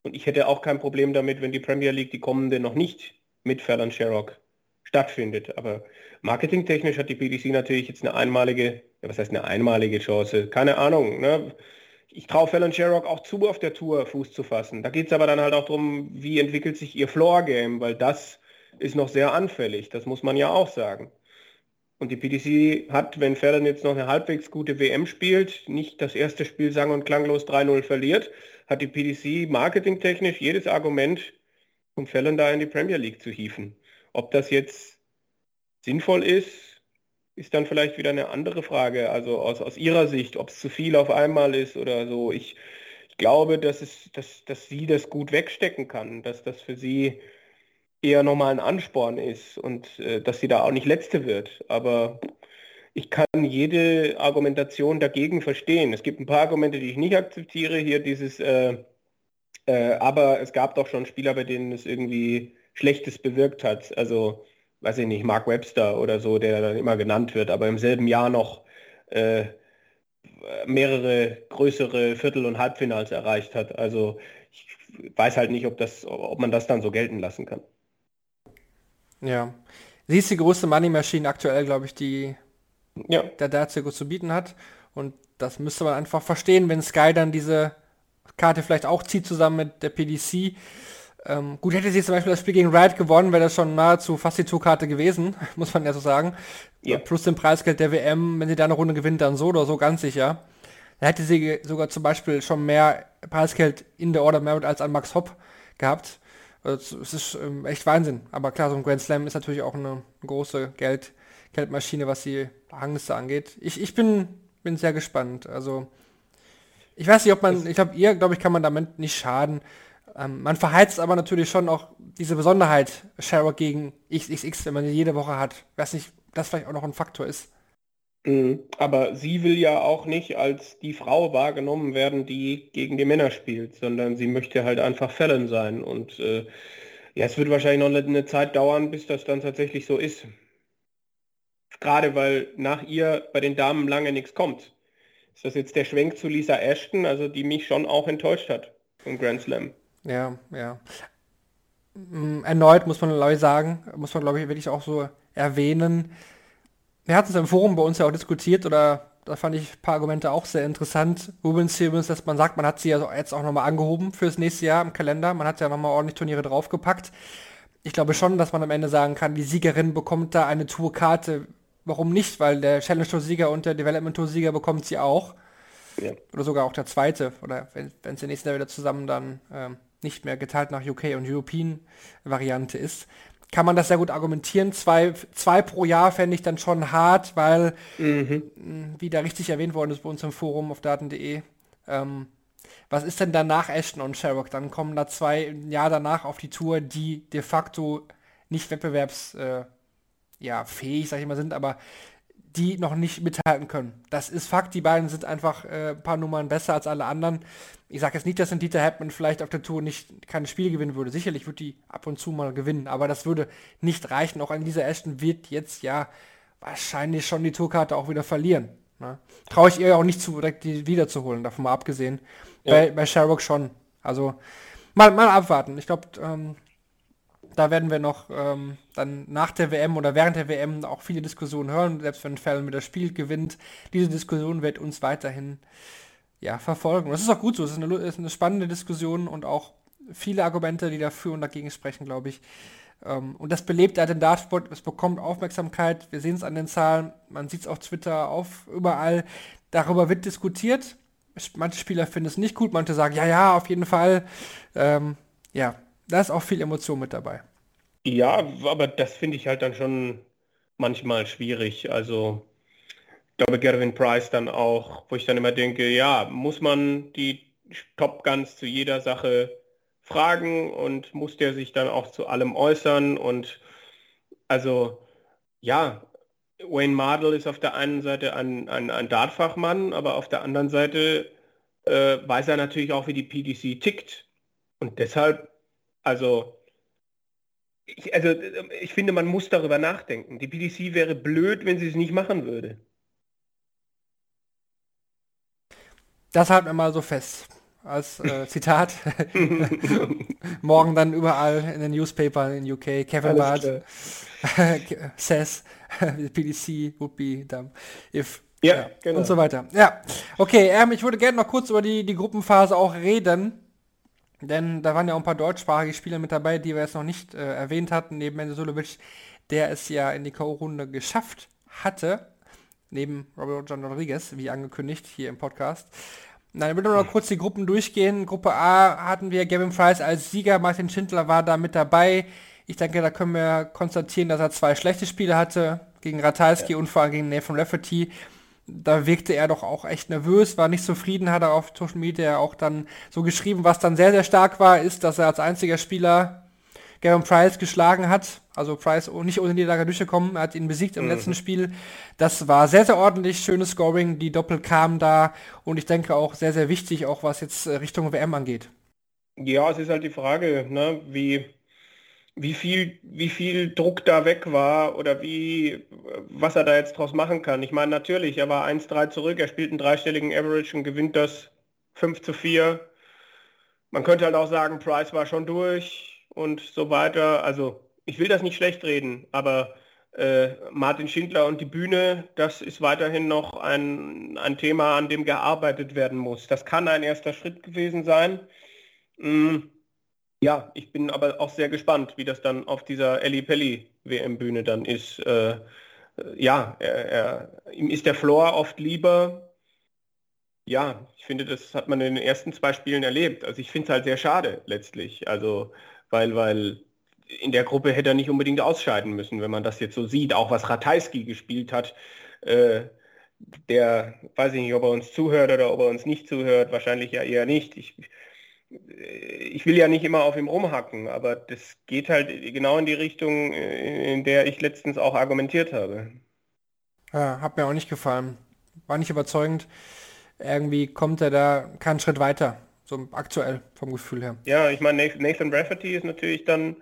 Und ich hätte auch kein Problem damit, wenn die Premier League die kommende noch nicht mit Fallon Sherrock stattfindet. Aber marketingtechnisch hat die PDC natürlich jetzt eine einmalige, ja, was heißt eine einmalige Chance? Keine Ahnung. Ne? ich traue Fallon Sherrock auch zu, auf der Tour Fuß zu fassen. Da geht es aber dann halt auch darum, wie entwickelt sich ihr Floor-Game, weil das ist noch sehr anfällig, das muss man ja auch sagen. Und die PDC hat, wenn Fallon jetzt noch eine halbwegs gute WM spielt, nicht das erste Spiel sang- und klanglos 3-0 verliert, hat die PDC marketingtechnisch jedes Argument, um Fallon da in die Premier League zu hieven. Ob das jetzt sinnvoll ist, ist dann vielleicht wieder eine andere Frage, also aus, aus Ihrer Sicht, ob es zu viel auf einmal ist oder so. Ich, ich glaube, dass, es, dass, dass sie das gut wegstecken kann, dass das für sie eher nochmal ein Ansporn ist und äh, dass sie da auch nicht Letzte wird. Aber ich kann jede Argumentation dagegen verstehen. Es gibt ein paar Argumente, die ich nicht akzeptiere. Hier dieses, äh, äh, aber es gab doch schon Spieler, bei denen es irgendwie Schlechtes bewirkt hat. Also, weiß ich nicht, Mark Webster oder so, der dann immer genannt wird, aber im selben Jahr noch äh, mehrere größere Viertel- und Halbfinals erreicht hat. Also ich weiß halt nicht, ob, das, ob man das dann so gelten lassen kann. Ja. Sie ist die größte Money Machine aktuell, glaube ich, die ja. der Dart-Zirkus zu bieten hat. Und das müsste man einfach verstehen, wenn Sky dann diese Karte vielleicht auch zieht zusammen mit der PDC. Ähm, gut, hätte sie zum Beispiel das Spiel gegen Riot gewonnen, wäre das schon nahezu fast die Tourkarte gewesen, muss man ja so sagen. Ja. Plus dem Preisgeld der WM, wenn sie da eine Runde gewinnt, dann so oder so ganz sicher. Da hätte sie sogar zum Beispiel schon mehr Preisgeld in der Order Merit als an Max Hopp gehabt. Also, es ist ähm, echt Wahnsinn. Aber klar, so ein Grand Slam ist natürlich auch eine große Geld, Geldmaschine, was die Rangliste angeht. Ich, ich bin, bin sehr gespannt. Also ich weiß nicht, ob man, ich glaube, ihr, glaube ich, kann man damit nicht schaden. Ähm, man verheizt aber natürlich schon auch diese Besonderheit Sherrock gegen XXX, wenn man sie jede Woche hat. Ich weiß nicht, das vielleicht auch noch ein Faktor ist. Mhm. Aber sie will ja auch nicht als die Frau wahrgenommen werden, die gegen die Männer spielt, sondern sie möchte halt einfach Fallon sein. Und äh, ja, es wird wahrscheinlich noch eine Zeit dauern, bis das dann tatsächlich so ist. Gerade weil nach ihr bei den Damen lange nichts kommt. Ist das jetzt der Schwenk zu Lisa Ashton, also die mich schon auch enttäuscht hat im Grand Slam. Ja, ja. Mm, erneut muss man, glaube ich, sagen, muss man, glaube ich, wirklich auch so erwähnen. Wir hatten es im Forum bei uns ja auch diskutiert oder da fand ich ein paar Argumente auch sehr interessant. Rubens Simmons, dass man sagt, man hat sie ja jetzt auch nochmal angehoben fürs nächste Jahr im Kalender. Man hat ja nochmal ordentlich Turniere draufgepackt. Ich glaube schon, dass man am Ende sagen kann, die Siegerin bekommt da eine Tourkarte. Warum nicht? Weil der Challenge Tour Sieger und der Development Tour Sieger bekommt sie auch. Ja. Oder sogar auch der zweite. Oder wenn es der nächste Jahr wieder zusammen dann ähm, nicht mehr geteilt nach UK und European Variante ist, kann man das sehr gut argumentieren. Zwei, zwei pro Jahr fände ich dann schon hart, weil, mhm. wie da richtig erwähnt worden ist bei uns im Forum auf daten.de, ähm, was ist denn danach Ashton und Sherrock? Dann kommen da zwei ein Jahr danach auf die Tour, die de facto nicht wettbewerbs äh, ja, fähig, sag ich mal, sind, aber die noch nicht mithalten können. Das ist Fakt, die beiden sind einfach äh, ein paar Nummern besser als alle anderen. Ich sage jetzt nicht, dass ein Dieter Hepman vielleicht auf der Tour nicht keine Spiele gewinnen würde. Sicherlich wird die ab und zu mal gewinnen, aber das würde nicht reichen. Auch an dieser Ashton wird jetzt ja wahrscheinlich schon die Tourkarte auch wieder verlieren. Ne? Traue ich ihr auch nicht zu, direkt die wiederzuholen, davon mal abgesehen. Ja. Bei, bei Sherrock schon. Also mal, mal abwarten. Ich glaube, ähm, da werden wir noch ähm, dann nach der WM oder während der WM auch viele Diskussionen hören, selbst wenn Fallon das Spiel gewinnt. Diese Diskussion wird uns weiterhin ja, verfolgen. das ist auch gut so. Es ist eine, ist eine spannende Diskussion und auch viele Argumente, die dafür und dagegen sprechen, glaube ich. Ähm, und das belebt halt den Dartsport. Es bekommt Aufmerksamkeit. Wir sehen es an den Zahlen. Man sieht es auf Twitter, auf überall. Darüber wird diskutiert. Manche Spieler finden es nicht gut, manche sagen, ja, ja, auf jeden Fall. Ähm, ja, da ist auch viel Emotion mit dabei. Ja, aber das finde ich halt dann schon manchmal schwierig. Also ich glaube Gervin Price dann auch, wo ich dann immer denke, ja, muss man die Top Guns zu jeder Sache fragen und muss der sich dann auch zu allem äußern und also ja, Wayne Mardell ist auf der einen Seite ein, ein, ein Dartfachmann, aber auf der anderen Seite äh, weiß er natürlich auch, wie die PDC tickt. Und deshalb also ich, also ich finde, man muss darüber nachdenken. Die PDC wäre blöd, wenn sie es nicht machen würde. Das halten wir mal so fest. Als äh, Zitat. Morgen dann überall in den Newspapern in UK. Kevin Bart says PDC would be dumb if ja, ja, genau. und so weiter. Ja, okay. Ähm, ich würde gerne noch kurz über die, die Gruppenphase auch reden. Denn da waren ja auch ein paar deutschsprachige Spieler mit dabei, die wir jetzt noch nicht äh, erwähnt hatten, neben Mendesulovic, der es ja in die K.O.-Runde geschafft hatte, neben Robert John Rodriguez, wie angekündigt hier im Podcast. Dann würde wir noch kurz die Gruppen durchgehen. Gruppe A hatten wir Gavin Price als Sieger, Martin Schindler war da mit dabei. Ich denke, da können wir konstatieren, dass er zwei schlechte Spiele hatte, gegen Ratajski ja. und vor allem gegen Nathan Rafferty da wirkte er doch auch echt nervös, war nicht zufrieden, hat er auf Social Media auch dann so geschrieben, was dann sehr, sehr stark war, ist, dass er als einziger Spieler Gavin Price geschlagen hat. Also Price nicht ohne Niederlage durchgekommen, er hat ihn besiegt im mhm. letzten Spiel. Das war sehr, sehr ordentlich, schönes Scoring, die Doppel kamen da und ich denke auch sehr, sehr wichtig, auch was jetzt äh, Richtung WM angeht. Ja, es ist halt die Frage, ne, wie, wie viel, wie viel Druck da weg war oder wie, was er da jetzt draus machen kann. Ich meine, natürlich, er war 1-3 zurück, er spielt einen dreistelligen Average und gewinnt das 5 zu 4. Man könnte halt auch sagen, Price war schon durch und so weiter. Also ich will das nicht schlecht reden, aber äh, Martin Schindler und die Bühne, das ist weiterhin noch ein, ein Thema, an dem gearbeitet werden muss. Das kann ein erster Schritt gewesen sein. Mm, ja, ich bin aber auch sehr gespannt, wie das dann auf dieser Elli Pelli WM-Bühne dann ist. Äh, ja, er, er, ihm ist der Floor oft lieber. Ja, ich finde, das hat man in den ersten zwei Spielen erlebt. Also ich finde es halt sehr schade letztlich. Also, weil, weil in der Gruppe hätte er nicht unbedingt ausscheiden müssen, wenn man das jetzt so sieht. Auch was Ratajski gespielt hat, äh, der, weiß ich nicht, ob er uns zuhört oder ob er uns nicht zuhört, wahrscheinlich ja eher nicht. Ich, ich will ja nicht immer auf ihm rumhacken, aber das geht halt genau in die Richtung, in der ich letztens auch argumentiert habe. Ja, hat mir auch nicht gefallen. War nicht überzeugend. Irgendwie kommt er da keinen Schritt weiter, so aktuell vom Gefühl her. Ja, ich meine, Nathan Rafferty ist natürlich dann,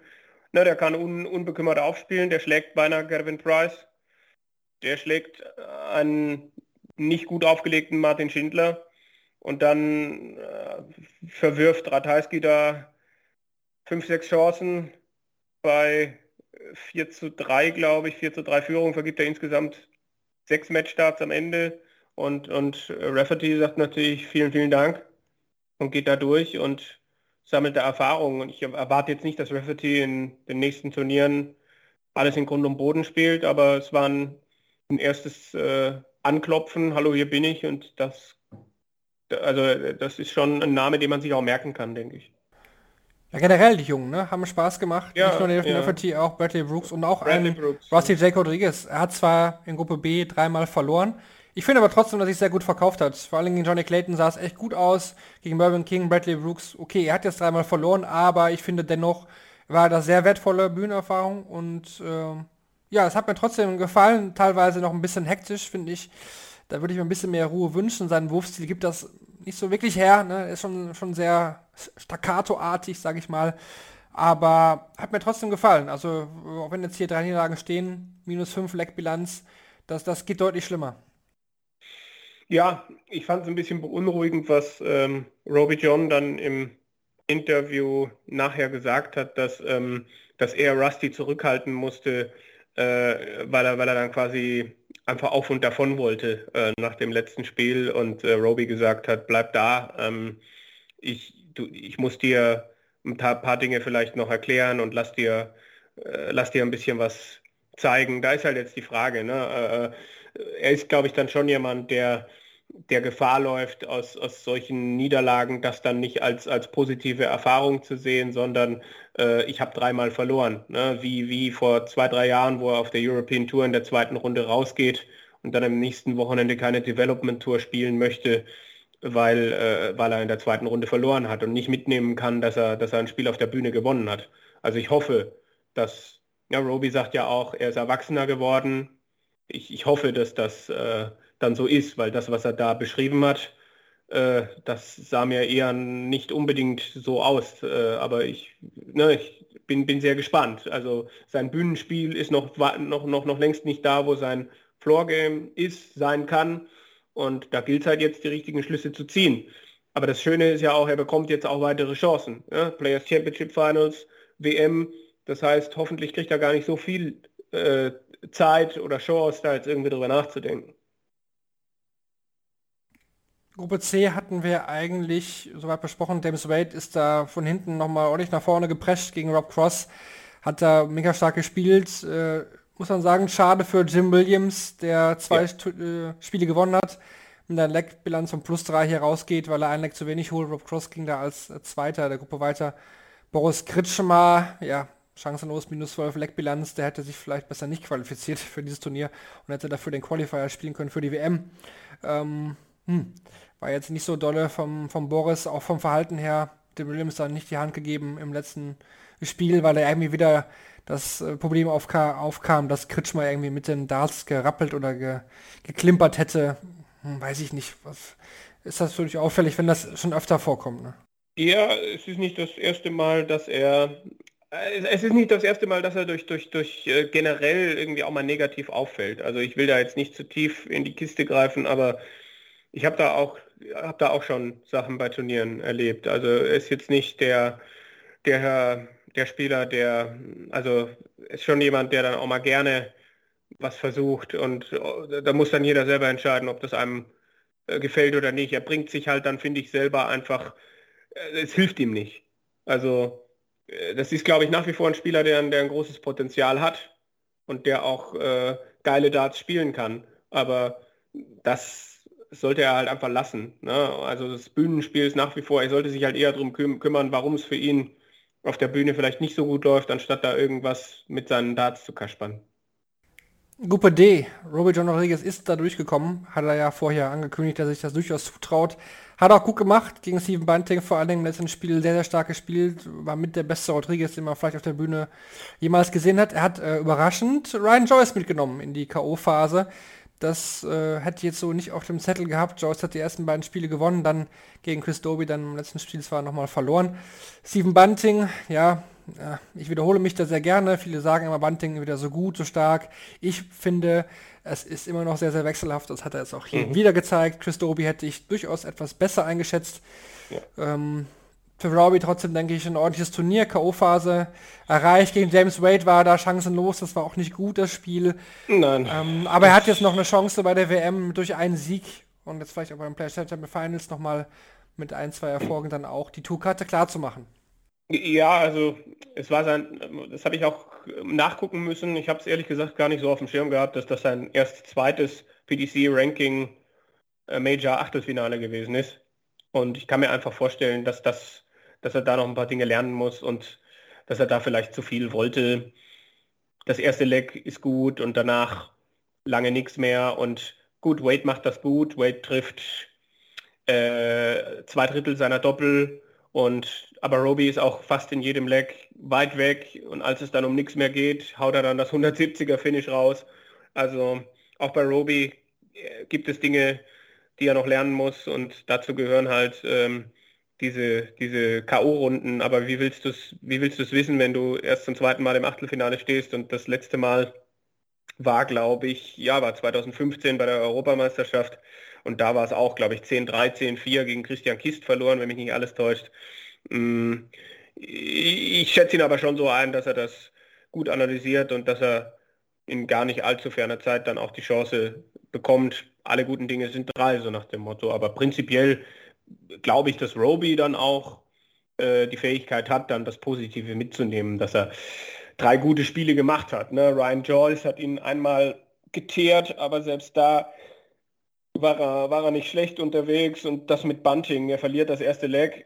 ne, der kann un, unbekümmert aufspielen, der schlägt beinahe Gavin Price, der schlägt einen nicht gut aufgelegten Martin Schindler und dann äh, verwirft Ratajski da fünf, sechs Chancen bei 4 zu 3, glaube ich, 4 zu 3 Führung, vergibt er insgesamt sechs Matchstarts am Ende. Und, und Rafferty sagt natürlich vielen, vielen Dank und geht da durch und sammelt da Erfahrung. Und ich erwarte jetzt nicht, dass Rafferty in den nächsten Turnieren alles in Grund und Boden spielt, aber es war ein, ein erstes äh, Anklopfen, hallo, hier bin ich. Und das also das ist schon ein Name, den man sich auch merken kann, denke ich. Ja, generell die Jungen, ne? Haben Spaß gemacht. Ja, Nicht nur der ja. FT, auch Bradley Brooks und auch Bradley ein Brooks, Rusty J. Rodriguez. Er hat zwar in Gruppe B dreimal verloren. Ich finde aber trotzdem, dass er sich sehr gut verkauft hat. Vor allem gegen Johnny Clayton sah es echt gut aus. Gegen Mervyn King, Bradley Brooks. Okay, er hat jetzt dreimal verloren, aber ich finde dennoch war das sehr wertvolle Bühnenerfahrung und äh, ja, es hat mir trotzdem gefallen. Teilweise noch ein bisschen hektisch, finde ich. Da würde ich mir ein bisschen mehr Ruhe wünschen. Sein Wurfstil gibt das nicht so wirklich her. Ne? Ist schon, schon sehr staccato-artig, sage ich mal. Aber hat mir trotzdem gefallen. Also, auch wenn jetzt hier drei Niederlagen stehen, minus fünf Leckbilanz, das, das geht deutlich schlimmer. Ja, ich fand es ein bisschen beunruhigend, was ähm, Roby John dann im Interview nachher gesagt hat, dass, ähm, dass er Rusty zurückhalten musste, äh, weil, er, weil er dann quasi einfach auf und davon wollte äh, nach dem letzten Spiel und äh, Roby gesagt hat, bleib da. Ähm, ich, du, ich muss dir ein paar, paar, Dinge vielleicht noch erklären und lass dir, äh, lass dir ein bisschen was zeigen. Da ist halt jetzt die Frage. Ne? Äh, äh, er ist, glaube ich, dann schon jemand, der der Gefahr läuft, aus, aus solchen Niederlagen das dann nicht als, als positive Erfahrung zu sehen, sondern äh, ich habe dreimal verloren. Ne? Wie, wie vor zwei, drei Jahren, wo er auf der European Tour in der zweiten Runde rausgeht und dann am nächsten Wochenende keine Development Tour spielen möchte, weil, äh, weil er in der zweiten Runde verloren hat und nicht mitnehmen kann, dass er, dass er ein Spiel auf der Bühne gewonnen hat. Also ich hoffe, dass, ja, Roby sagt ja auch, er ist erwachsener geworden. Ich, ich hoffe, dass das äh, dann so ist, weil das, was er da beschrieben hat, äh, das sah mir eher nicht unbedingt so aus. Äh, aber ich, ne, ich bin, bin sehr gespannt. Also sein Bühnenspiel ist noch, noch, noch, noch längst nicht da, wo sein Floorgame ist, sein kann. Und da gilt es halt jetzt, die richtigen Schlüsse zu ziehen. Aber das Schöne ist ja auch, er bekommt jetzt auch weitere Chancen. Ja? Players Championship Finals, WM. Das heißt, hoffentlich kriegt er gar nicht so viel äh, Zeit oder Chance, da jetzt irgendwie drüber nachzudenken. Gruppe C hatten wir eigentlich soweit besprochen. James Wade ist da von hinten nochmal ordentlich nach vorne geprescht gegen Rob Cross. Hat da mega stark gespielt. Äh, muss man sagen, schade für Jim Williams, der zwei ja. äh, Spiele gewonnen hat. Mit einer Leckbilanz von plus drei hier rausgeht, weil er ein Leck zu wenig holt. Rob Cross ging da als Zweiter der Gruppe weiter. Boris Kritschmer, ja, chancenlos minus 12 Leckbilanz, der hätte sich vielleicht besser nicht qualifiziert für dieses Turnier und hätte dafür den Qualifier spielen können für die WM. Ähm, hm, war jetzt nicht so dolle vom, vom Boris, auch vom Verhalten her. dem Williams dann nicht die Hand gegeben im letzten Spiel, weil er irgendwie wieder das äh, Problem aufka aufkam, dass Kritschmer irgendwie mit den Darts gerappelt oder ge geklimpert hätte. Hm, weiß ich nicht. Was ist das für dich auffällig, wenn das schon öfter vorkommt? Ne? Ja, es ist nicht das erste Mal, dass er es ist nicht das erste Mal, dass er durch, durch, durch äh, generell irgendwie auch mal negativ auffällt. Also ich will da jetzt nicht zu tief in die Kiste greifen, aber ich habe da auch habe da auch schon Sachen bei Turnieren erlebt. Also er ist jetzt nicht der der der Spieler, der also ist schon jemand, der dann auch mal gerne was versucht und äh, da muss dann jeder selber entscheiden, ob das einem äh, gefällt oder nicht. Er bringt sich halt dann, finde ich, selber einfach, es hilft ihm nicht. Also äh, das ist, glaube ich, nach wie vor ein Spieler, der, der ein großes Potenzial hat und der auch äh, geile Darts spielen kann. Aber das sollte er halt einfach lassen. Ne? Also das Bühnenspiel ist nach wie vor, er sollte sich halt eher darum küm kümmern, warum es für ihn auf der Bühne vielleicht nicht so gut läuft, anstatt da irgendwas mit seinen Darts zu kaspern. Gruppe D. Robert John Rodriguez ist da durchgekommen. Hat er ja vorher angekündigt, dass er sich das durchaus zutraut. Hat auch gut gemacht gegen Steven Bunting, vor allen Dingen im letzten Spiel sehr, sehr stark gespielt. War mit der beste Rodriguez, den man vielleicht auf der Bühne jemals gesehen hat. Er hat äh, überraschend Ryan Joyce mitgenommen in die K.O.-Phase. Das äh, hätte jetzt so nicht auf dem Zettel gehabt. Joyce hat die ersten beiden Spiele gewonnen, dann gegen Chris Doby, dann im letzten Spiel zwar nochmal verloren. Steven Bunting, ja, ja, ich wiederhole mich da sehr gerne. Viele sagen immer, Bunting wieder so gut, so stark. Ich finde, es ist immer noch sehr, sehr wechselhaft. Das hat er jetzt auch hier mhm. wieder gezeigt. Chris Doby hätte ich durchaus etwas besser eingeschätzt. Ja. Ähm, für Robbie trotzdem, denke ich, ein ordentliches Turnier. K.O.-Phase erreicht. Gegen James Wade war da chancenlos. Das war auch nicht gut, das Spiel. Nein. Ähm, aber er hat jetzt noch eine Chance bei der WM durch einen Sieg und jetzt vielleicht auch beim PlayStation Finals nochmal mit ein, zwei Erfolgen dann auch die Tourkarte klar zu machen. Ja, also es war sein, das habe ich auch nachgucken müssen. Ich habe es ehrlich gesagt gar nicht so auf dem Schirm gehabt, dass das sein erst zweites PDC-Ranking äh, Major Achtelfinale gewesen ist. Und ich kann mir einfach vorstellen, dass das, dass er da noch ein paar Dinge lernen muss und dass er da vielleicht zu viel wollte. Das erste Leg ist gut und danach lange nichts mehr. Und gut, Wade macht das gut. Wade trifft äh, zwei Drittel seiner Doppel und aber Roby ist auch fast in jedem Leg weit weg und als es dann um nichts mehr geht, haut er dann das 170er Finish raus. Also auch bei Roby äh, gibt es Dinge, die er noch lernen muss und dazu gehören halt ähm, diese, diese K.O.-Runden. Aber wie willst du es wie willst du es wissen, wenn du erst zum zweiten Mal im Achtelfinale stehst und das letzte Mal war, glaube ich, ja, war 2015 bei der Europameisterschaft und da war es auch, glaube ich, 10-3, 10-4 gegen Christian Kist verloren, wenn mich nicht alles täuscht. Mm, ich schätze ihn aber schon so ein, dass er das gut analysiert und dass er in gar nicht allzu ferner Zeit dann auch die Chance bekommt. Alle guten Dinge sind drei, so nach dem Motto. Aber prinzipiell glaube ich, dass Roby dann auch äh, die Fähigkeit hat, dann das Positive mitzunehmen, dass er drei gute Spiele gemacht hat. Ne? Ryan Joyce hat ihn einmal geteert, aber selbst da war er, war er nicht schlecht unterwegs und das mit Bunting. Er verliert das erste Leg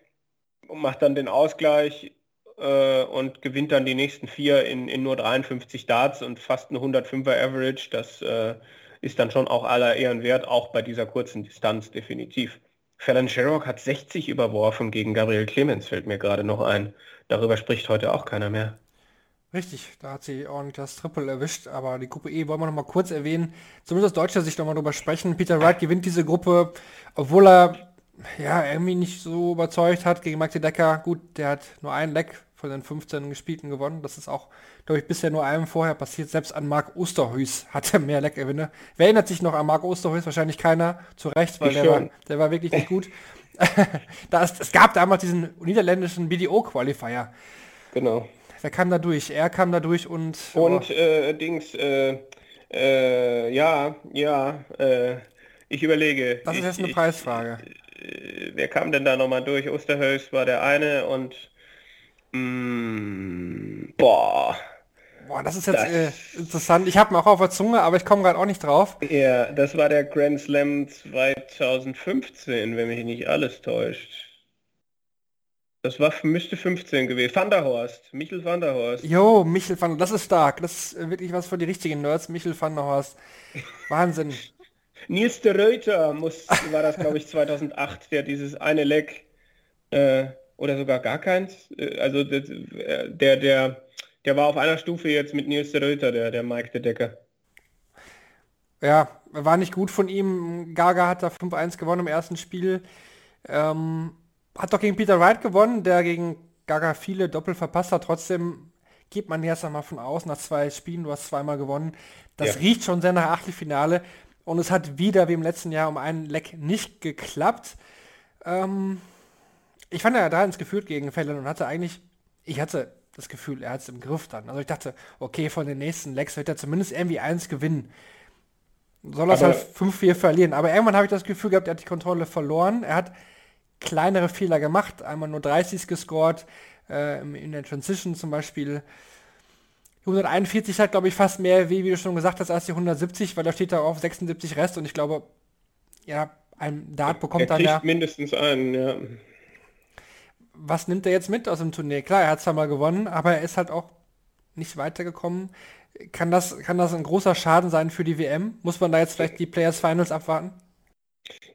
und macht dann den Ausgleich äh, und gewinnt dann die nächsten vier in, in nur 53 Darts und fast ein 105er Average. Das äh, ist dann schon auch aller Ehren wert, auch bei dieser kurzen Distanz definitiv. Fallon Sherrock hat 60 überworfen gegen Gabriel Clemens, fällt mir gerade noch ein. Darüber spricht heute auch keiner mehr. Richtig, da hat sie ordentlich das Triple erwischt, aber die Gruppe E wollen wir noch mal kurz erwähnen. Zumindest aus deutscher Sicht noch mal drüber sprechen. Peter Wright gewinnt diese Gruppe, obwohl er ja irgendwie nicht so überzeugt hat gegen Maxi Decker. Gut, der hat nur einen Leck von den 15 gespielten gewonnen. Das ist auch, glaube ich, bisher nur einem vorher passiert. Selbst an Marc Osterhuis hatte mehr Leckgewinne. Wer erinnert sich noch an Marc Osterhuis? Wahrscheinlich keiner. Zu Recht, weil der war, der war wirklich nicht gut. da ist, es gab damals diesen niederländischen BDO-Qualifier. Genau. Wer kam da durch? Er kam da durch und... Und oh. äh, Dings, äh, äh, ja, ja, äh, ich überlege. Das ist jetzt eine ich, Preisfrage. Ich, wer kam denn da nochmal durch? Osterhöchst war der eine und... Mm, boah... Boah, das ist jetzt das, äh, interessant. Ich habe mir auch auf der Zunge, aber ich komme gerade auch nicht drauf. Ja, das war der Grand Slam 2015, wenn mich nicht alles täuscht. Das war, müsste 15 gewesen. Van der Horst. Michel van der Horst. Jo, Michel van Das ist stark. Das ist wirklich was für die richtigen Nerds. Michel van der Horst. Wahnsinn. Nils de Reuter muss, war das, glaube ich, 2008, der dieses eine Leck äh, oder sogar gar keins. Äh, also äh, der, der, der war auf einer Stufe jetzt mit Nils de Röther, der, der Mike de Decker. Ja, war nicht gut von ihm. Gaga hat da 5-1 gewonnen im ersten Spiel. Ähm, hat doch gegen Peter Wright gewonnen, der gegen Gaga viele Doppel verpasst hat. Trotzdem geht man jetzt einmal von aus, nach zwei Spielen, du hast zweimal gewonnen. Das ja. riecht schon sehr nach Achtelfinale. Und es hat wieder wie im letzten Jahr um einen Leck nicht geklappt. Ähm, ich fand er da ins Gefühl gegen Fallon und hatte eigentlich, ich hatte das Gefühl, er hat es im Griff dann. Also ich dachte, okay, von den nächsten Lecks wird er zumindest irgendwie eins gewinnen. Soll er halt 5-4 verlieren. Aber irgendwann habe ich das Gefühl gehabt, er hat die Kontrolle verloren. Er hat kleinere Fehler gemacht. Einmal nur 30 gescored, äh, in der Transition zum Beispiel. 141 hat, glaube ich, fast mehr wie, wie du schon gesagt hast, als die 170, weil da steht da auf 76 Rest und ich glaube, ja, ein Dart bekommt er dann ja... mindestens einen, ja. Was nimmt er jetzt mit aus dem Turnier? Klar, er hat zwar mal gewonnen, aber er ist halt auch nicht weitergekommen. Kann das, kann das ein großer Schaden sein für die WM? Muss man da jetzt vielleicht die Players Finals abwarten?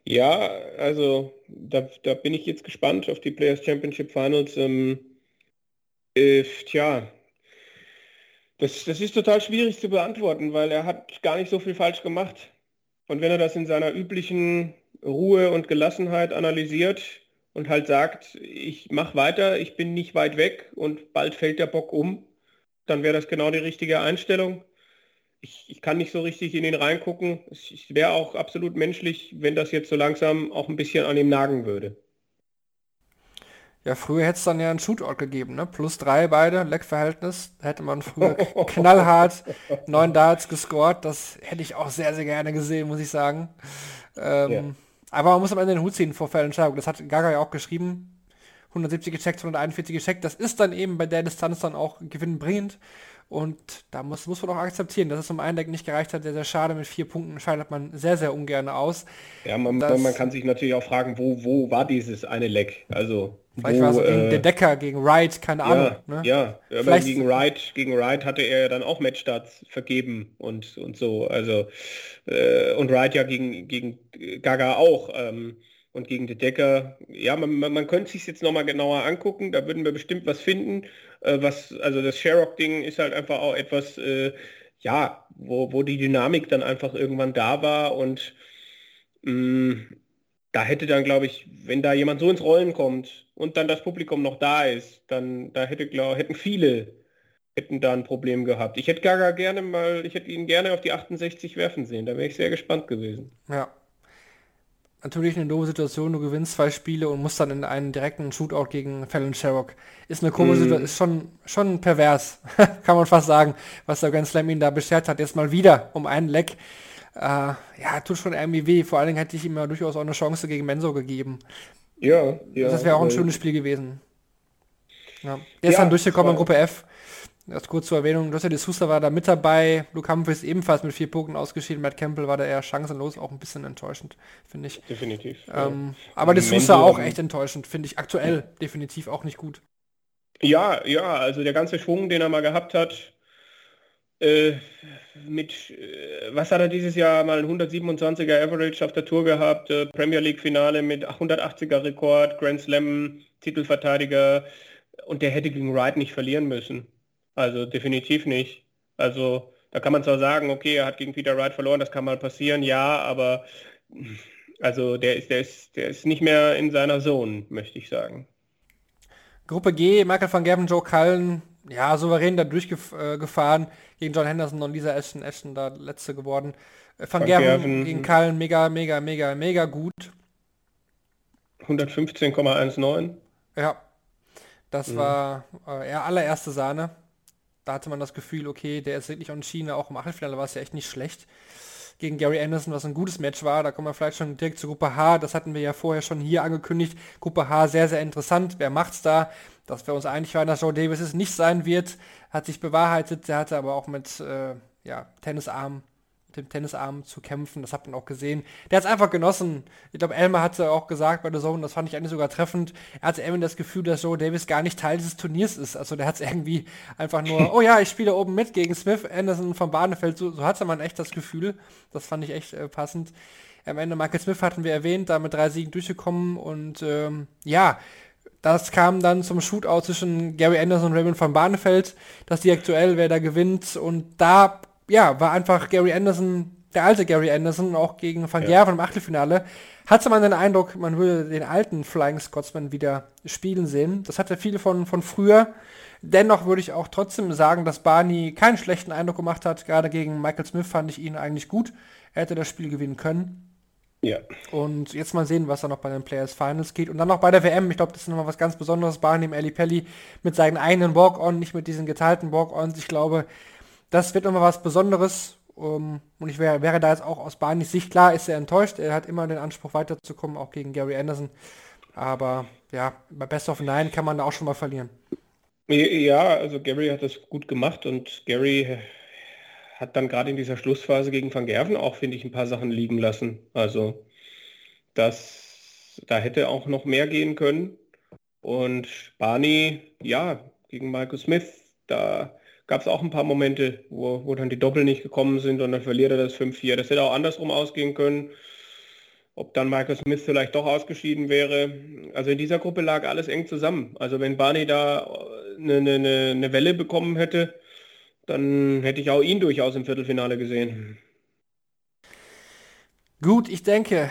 Ja, also da, da bin ich jetzt gespannt auf die Players Championship Finals. Ähm, äh, tja, das, das ist total schwierig zu beantworten, weil er hat gar nicht so viel falsch gemacht. Und wenn er das in seiner üblichen Ruhe und Gelassenheit analysiert und halt sagt, ich mache weiter, ich bin nicht weit weg und bald fällt der Bock um, dann wäre das genau die richtige Einstellung. Ich, ich, kann nicht so richtig in ihn reingucken. Es wäre auch absolut menschlich, wenn das jetzt so langsam auch ein bisschen an ihm nagen würde. Ja, früher hätte es dann ja einen Shootout gegeben, ne? Plus drei beide, Leckverhältnis. Hätte man früher knallhart neun Darts gescored. Das hätte ich auch sehr, sehr gerne gesehen, muss ich sagen. Ähm, ja. Aber man muss am Ende den Hut ziehen vor Fallentscheidung. Das hat Gaga ja auch geschrieben. 170 gecheckt, 141 gecheckt. Das ist dann eben bei der Distanz dann auch gewinnbringend. Und da muss, muss man auch akzeptieren, dass es um ein Deck nicht gereicht hat. Sehr, sehr schade. Mit vier Punkten scheidet man sehr, sehr ungern aus. Ja, man, man kann sich natürlich auch fragen, wo, wo war dieses eine Leck? Also Vielleicht wo, war es so gegen äh, der Decker, gegen Wright, keine Ahnung. Ja, ne? ja. aber gegen Wright, gegen Wright hatte er dann auch Matchstarts vergeben und, und so. Also äh, und Wright ja gegen, gegen Gaga auch. Ähm, und gegen die Decker, ja, man, man, man könnte sich jetzt nochmal genauer angucken, da würden wir bestimmt was finden. Äh, was, also das Sherrock-Ding ist halt einfach auch etwas, äh, ja, wo, wo die Dynamik dann einfach irgendwann da war und mh, mm, da hätte dann, glaube ich, wenn da jemand so ins Rollen kommt und dann das Publikum noch da ist, dann da hätte, glaub, hätten viele hätten da ein Problem gehabt. Ich hätte Gaga gerne mal, ich hätte ihn gerne auf die 68 werfen sehen, da wäre ich sehr gespannt gewesen. Ja, natürlich eine doofe Situation, du gewinnst zwei Spiele und musst dann in einen direkten Shootout gegen Fallon Sherrock. Ist eine komische mm. Situation, ist schon, schon pervers, kann man fast sagen, was der Grand Slam ihn da beschert hat. Jetzt mal wieder um einen Leck. Äh, ja, tut schon irgendwie weh. Vor allen Dingen hätte ich ihm ja durchaus auch eine Chance gegen Menso gegeben. Ja, ja. Das wäre auch ein schönes Spiel gewesen. Ja. Der ist ja, dann durchgekommen in Gruppe F. Das kurz zur Erwähnung, José de Sousa war da mit dabei, Luke Humphries ebenfalls mit vier Punkten ausgeschieden, Matt Campbell war da eher chancenlos, auch ein bisschen enttäuschend, finde ich. Definitiv. Ähm, ja. Aber de Sousa auch echt enttäuschend, finde ich aktuell definitiv auch nicht gut. Ja, ja, also der ganze Schwung, den er mal gehabt hat, äh, mit, äh, was hat er dieses Jahr mal ein 127er Average auf der Tour gehabt, äh, Premier League Finale mit 180er Rekord, Grand Slam, Titelverteidiger und der hätte gegen Wright nicht verlieren müssen. Also definitiv nicht. Also da kann man zwar sagen, okay, er hat gegen Peter Wright verloren, das kann mal passieren, ja, aber also der ist, der ist, der ist nicht mehr in seiner Zone, möchte ich sagen. Gruppe G, Michael van Gerven, Joe Cullen, ja, souverän da durchgefahren gegen John Henderson und Lisa Ashton, Ashton da letzte geworden. Äh, van, van Gerven, Gerven gegen Cullen mega, mega, mega, mega gut. 115,19. Ja, das mhm. war äh, allererste Sahne da hatte man das Gefühl, okay, der ist wirklich on Schiene, auch im Achtelfinale war es ja echt nicht schlecht gegen Gary Anderson, was ein gutes Match war. Da kommen wir vielleicht schon direkt zu Gruppe H. Das hatten wir ja vorher schon hier angekündigt. Gruppe H sehr, sehr interessant. Wer macht's da? Dass wir uns einig waren, dass Joe Davis es nicht sein wird, hat sich bewahrheitet. Der hatte aber auch mit äh, ja, Tennisarm dem Tennisarm zu kämpfen. Das hat man auch gesehen. Der hat es einfach genossen. Ich glaube, Elmer hatte auch gesagt bei der Zone, das fand ich eigentlich sogar treffend. Er hatte irgendwie das Gefühl, dass Joe Davis gar nicht Teil dieses Turniers ist. Also der hat es irgendwie einfach nur, oh ja, ich spiele oben mit gegen Smith, Anderson vom Bahnefeld. So, so hatte man echt das Gefühl. Das fand ich echt äh, passend. Am Ende Michael Smith hatten wir erwähnt, da mit drei Siegen durchgekommen und ähm, ja, das kam dann zum Shootout zwischen Gary Anderson und Raymond van Barneveld, dass die aktuell, wer da gewinnt. Und da, ja, war einfach Gary Anderson, der alte Gary Anderson, auch gegen Van Gerven im Achtelfinale, hatte man den Eindruck, man würde den alten Flying Scotsman wieder spielen sehen. Das hatte viel von, von früher. Dennoch würde ich auch trotzdem sagen, dass Barney keinen schlechten Eindruck gemacht hat. Gerade gegen Michael Smith fand ich ihn eigentlich gut. Er hätte das Spiel gewinnen können. Ja. Und jetzt mal sehen, was da noch bei den Players Finals geht. Und dann noch bei der WM. Ich glaube, das ist nochmal was ganz Besonderes. Barney im Ali Pelli mit seinen eigenen Walk-On, nicht mit diesen geteilten Walk-Ons. Ich glaube, das wird nochmal was Besonderes. Um, und ich wär, wäre da jetzt auch aus Barneys Sicht klar, ist er enttäuscht. Er hat immer den Anspruch weiterzukommen, auch gegen Gary Anderson. Aber ja, bei Best of Nine kann man da auch schon mal verlieren. Ja, also Gary hat das gut gemacht und Gary hat dann gerade in dieser Schlussphase gegen Van Gerven auch, finde ich, ein paar Sachen liegen lassen. Also das, da hätte auch noch mehr gehen können. Und Barney, ja, gegen Michael Smith, da gab es auch ein paar Momente, wo, wo dann die Doppel nicht gekommen sind und dann verliert er das 5-4. Das hätte auch andersrum ausgehen können. Ob dann Michael Smith vielleicht doch ausgeschieden wäre. Also in dieser Gruppe lag alles eng zusammen. Also wenn Barney da eine, eine, eine Welle bekommen hätte, dann hätte ich auch ihn durchaus im Viertelfinale gesehen. Gut, ich denke,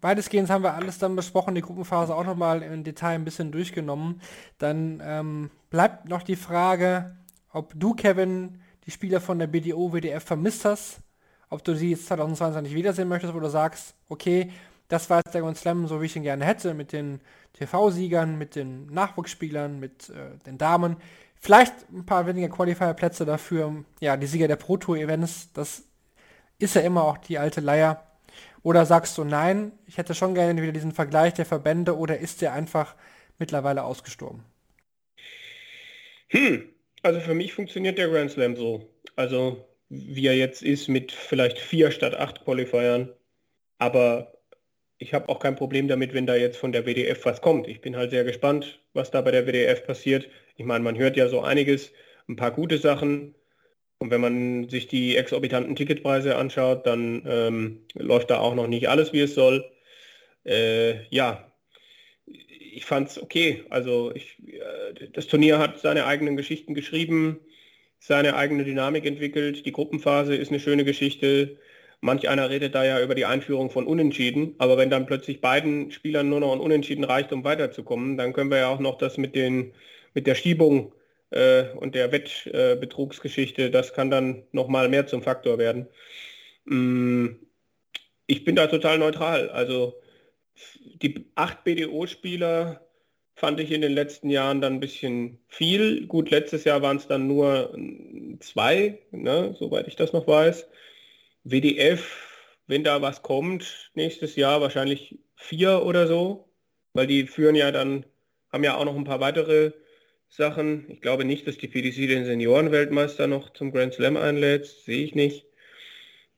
weitestgehend haben wir alles dann besprochen, die Gruppenphase auch nochmal im Detail ein bisschen durchgenommen. Dann ähm, bleibt noch die Frage, ob du, Kevin, die Spieler von der BDO, WDF vermisst hast, ob du sie jetzt 2022 wiedersehen möchtest, wo du sagst, okay, das war jetzt der Grand Slam, so wie ich ihn gerne hätte, mit den TV-Siegern, mit den Nachwuchsspielern, mit äh, den Damen. Vielleicht ein paar weniger Qualifier-Plätze dafür, ja, die Sieger der Pro Tour-Events, das ist ja immer auch die alte Leier. Oder sagst du, nein, ich hätte schon gerne wieder diesen Vergleich der Verbände oder ist der einfach mittlerweile ausgestorben? Hm, also für mich funktioniert der Grand Slam so. Also wie er jetzt ist mit vielleicht vier statt acht Qualifiern. Aber ich habe auch kein Problem damit, wenn da jetzt von der WDF was kommt. Ich bin halt sehr gespannt, was da bei der WDF passiert. Ich meine, man hört ja so einiges, ein paar gute Sachen. Und wenn man sich die exorbitanten Ticketpreise anschaut, dann ähm, läuft da auch noch nicht alles, wie es soll. Äh, ja, ich fand es okay. Also ich, äh, das Turnier hat seine eigenen Geschichten geschrieben, seine eigene Dynamik entwickelt. Die Gruppenphase ist eine schöne Geschichte. Manch einer redet da ja über die Einführung von Unentschieden, aber wenn dann plötzlich beiden Spielern nur noch ein Unentschieden reicht, um weiterzukommen, dann können wir ja auch noch das mit den mit der Schiebung äh, und der Wettbetrugsgeschichte, äh, das kann dann noch mal mehr zum Faktor werden. Mm, ich bin da total neutral. Also die acht BDO-Spieler fand ich in den letzten Jahren dann ein bisschen viel. Gut, letztes Jahr waren es dann nur zwei, ne, soweit ich das noch weiß. WDF, wenn da was kommt, nächstes Jahr wahrscheinlich vier oder so, weil die führen ja dann, haben ja auch noch ein paar weitere Sachen. Ich glaube nicht, dass die PDC den Seniorenweltmeister noch zum Grand Slam einlädt. Sehe ich nicht.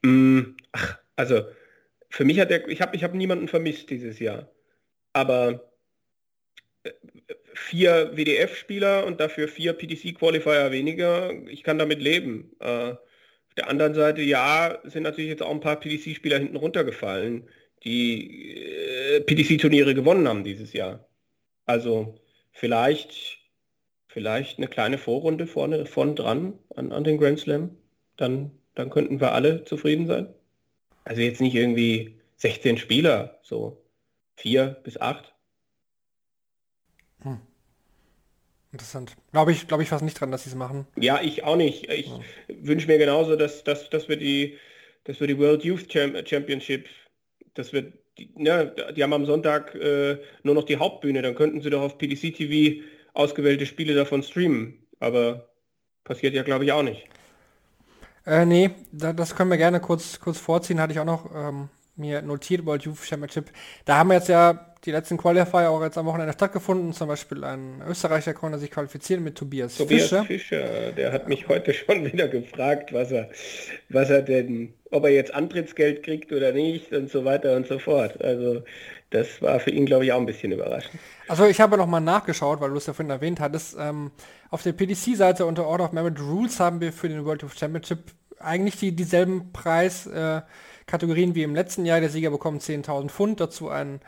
Mm, ach, also für mich hat der, ich habe ich hab niemanden vermisst dieses Jahr. Aber äh, vier WDF-Spieler und dafür vier PDC-Qualifier weniger, ich kann damit leben. Äh, auf der anderen Seite, ja, sind natürlich jetzt auch ein paar PDC-Spieler hinten runtergefallen, die äh, PDC-Turniere gewonnen haben dieses Jahr. Also vielleicht vielleicht eine kleine Vorrunde vorne von dran an, an den Grand Slam, dann, dann könnten wir alle zufrieden sein. Also jetzt nicht irgendwie 16 Spieler, so vier bis acht. Hm. Interessant. Glaube ich, glaube ich fast nicht dran, dass sie es machen. Ja, ich auch nicht. Ich ja. wünsche mir genauso, dass, dass, dass wir die, dass wir die World Youth Championship, dass wir die, ne, die haben am Sonntag äh, nur noch die Hauptbühne, dann könnten sie doch auf PDC TV ausgewählte Spiele davon streamen. Aber passiert ja, glaube ich, auch nicht. Äh, nee, da, das können wir gerne kurz, kurz vorziehen. Hatte ich auch noch ähm, mir notiert, World Youth Championship. Da haben wir jetzt ja die letzten Qualifier auch jetzt am Wochenende stattgefunden. Zum Beispiel ein Österreicher konnte sich qualifizieren mit Tobias, Tobias Fischer. Fischer. Der hat mich heute schon wieder gefragt, was er, was er denn, ob er jetzt Antrittsgeld kriegt oder nicht und so weiter und so fort. Also das war für ihn, glaube ich, auch ein bisschen überraschend. Also ich habe noch mal nachgeschaut, weil du es ja vorhin erwähnt hattest. Ähm, auf der PDC-Seite unter Order of Merit Rules haben wir für den World of Championship eigentlich die, dieselben Preiskategorien äh, wie im letzten Jahr. Der Sieger bekommt 10.000 Pfund, dazu ein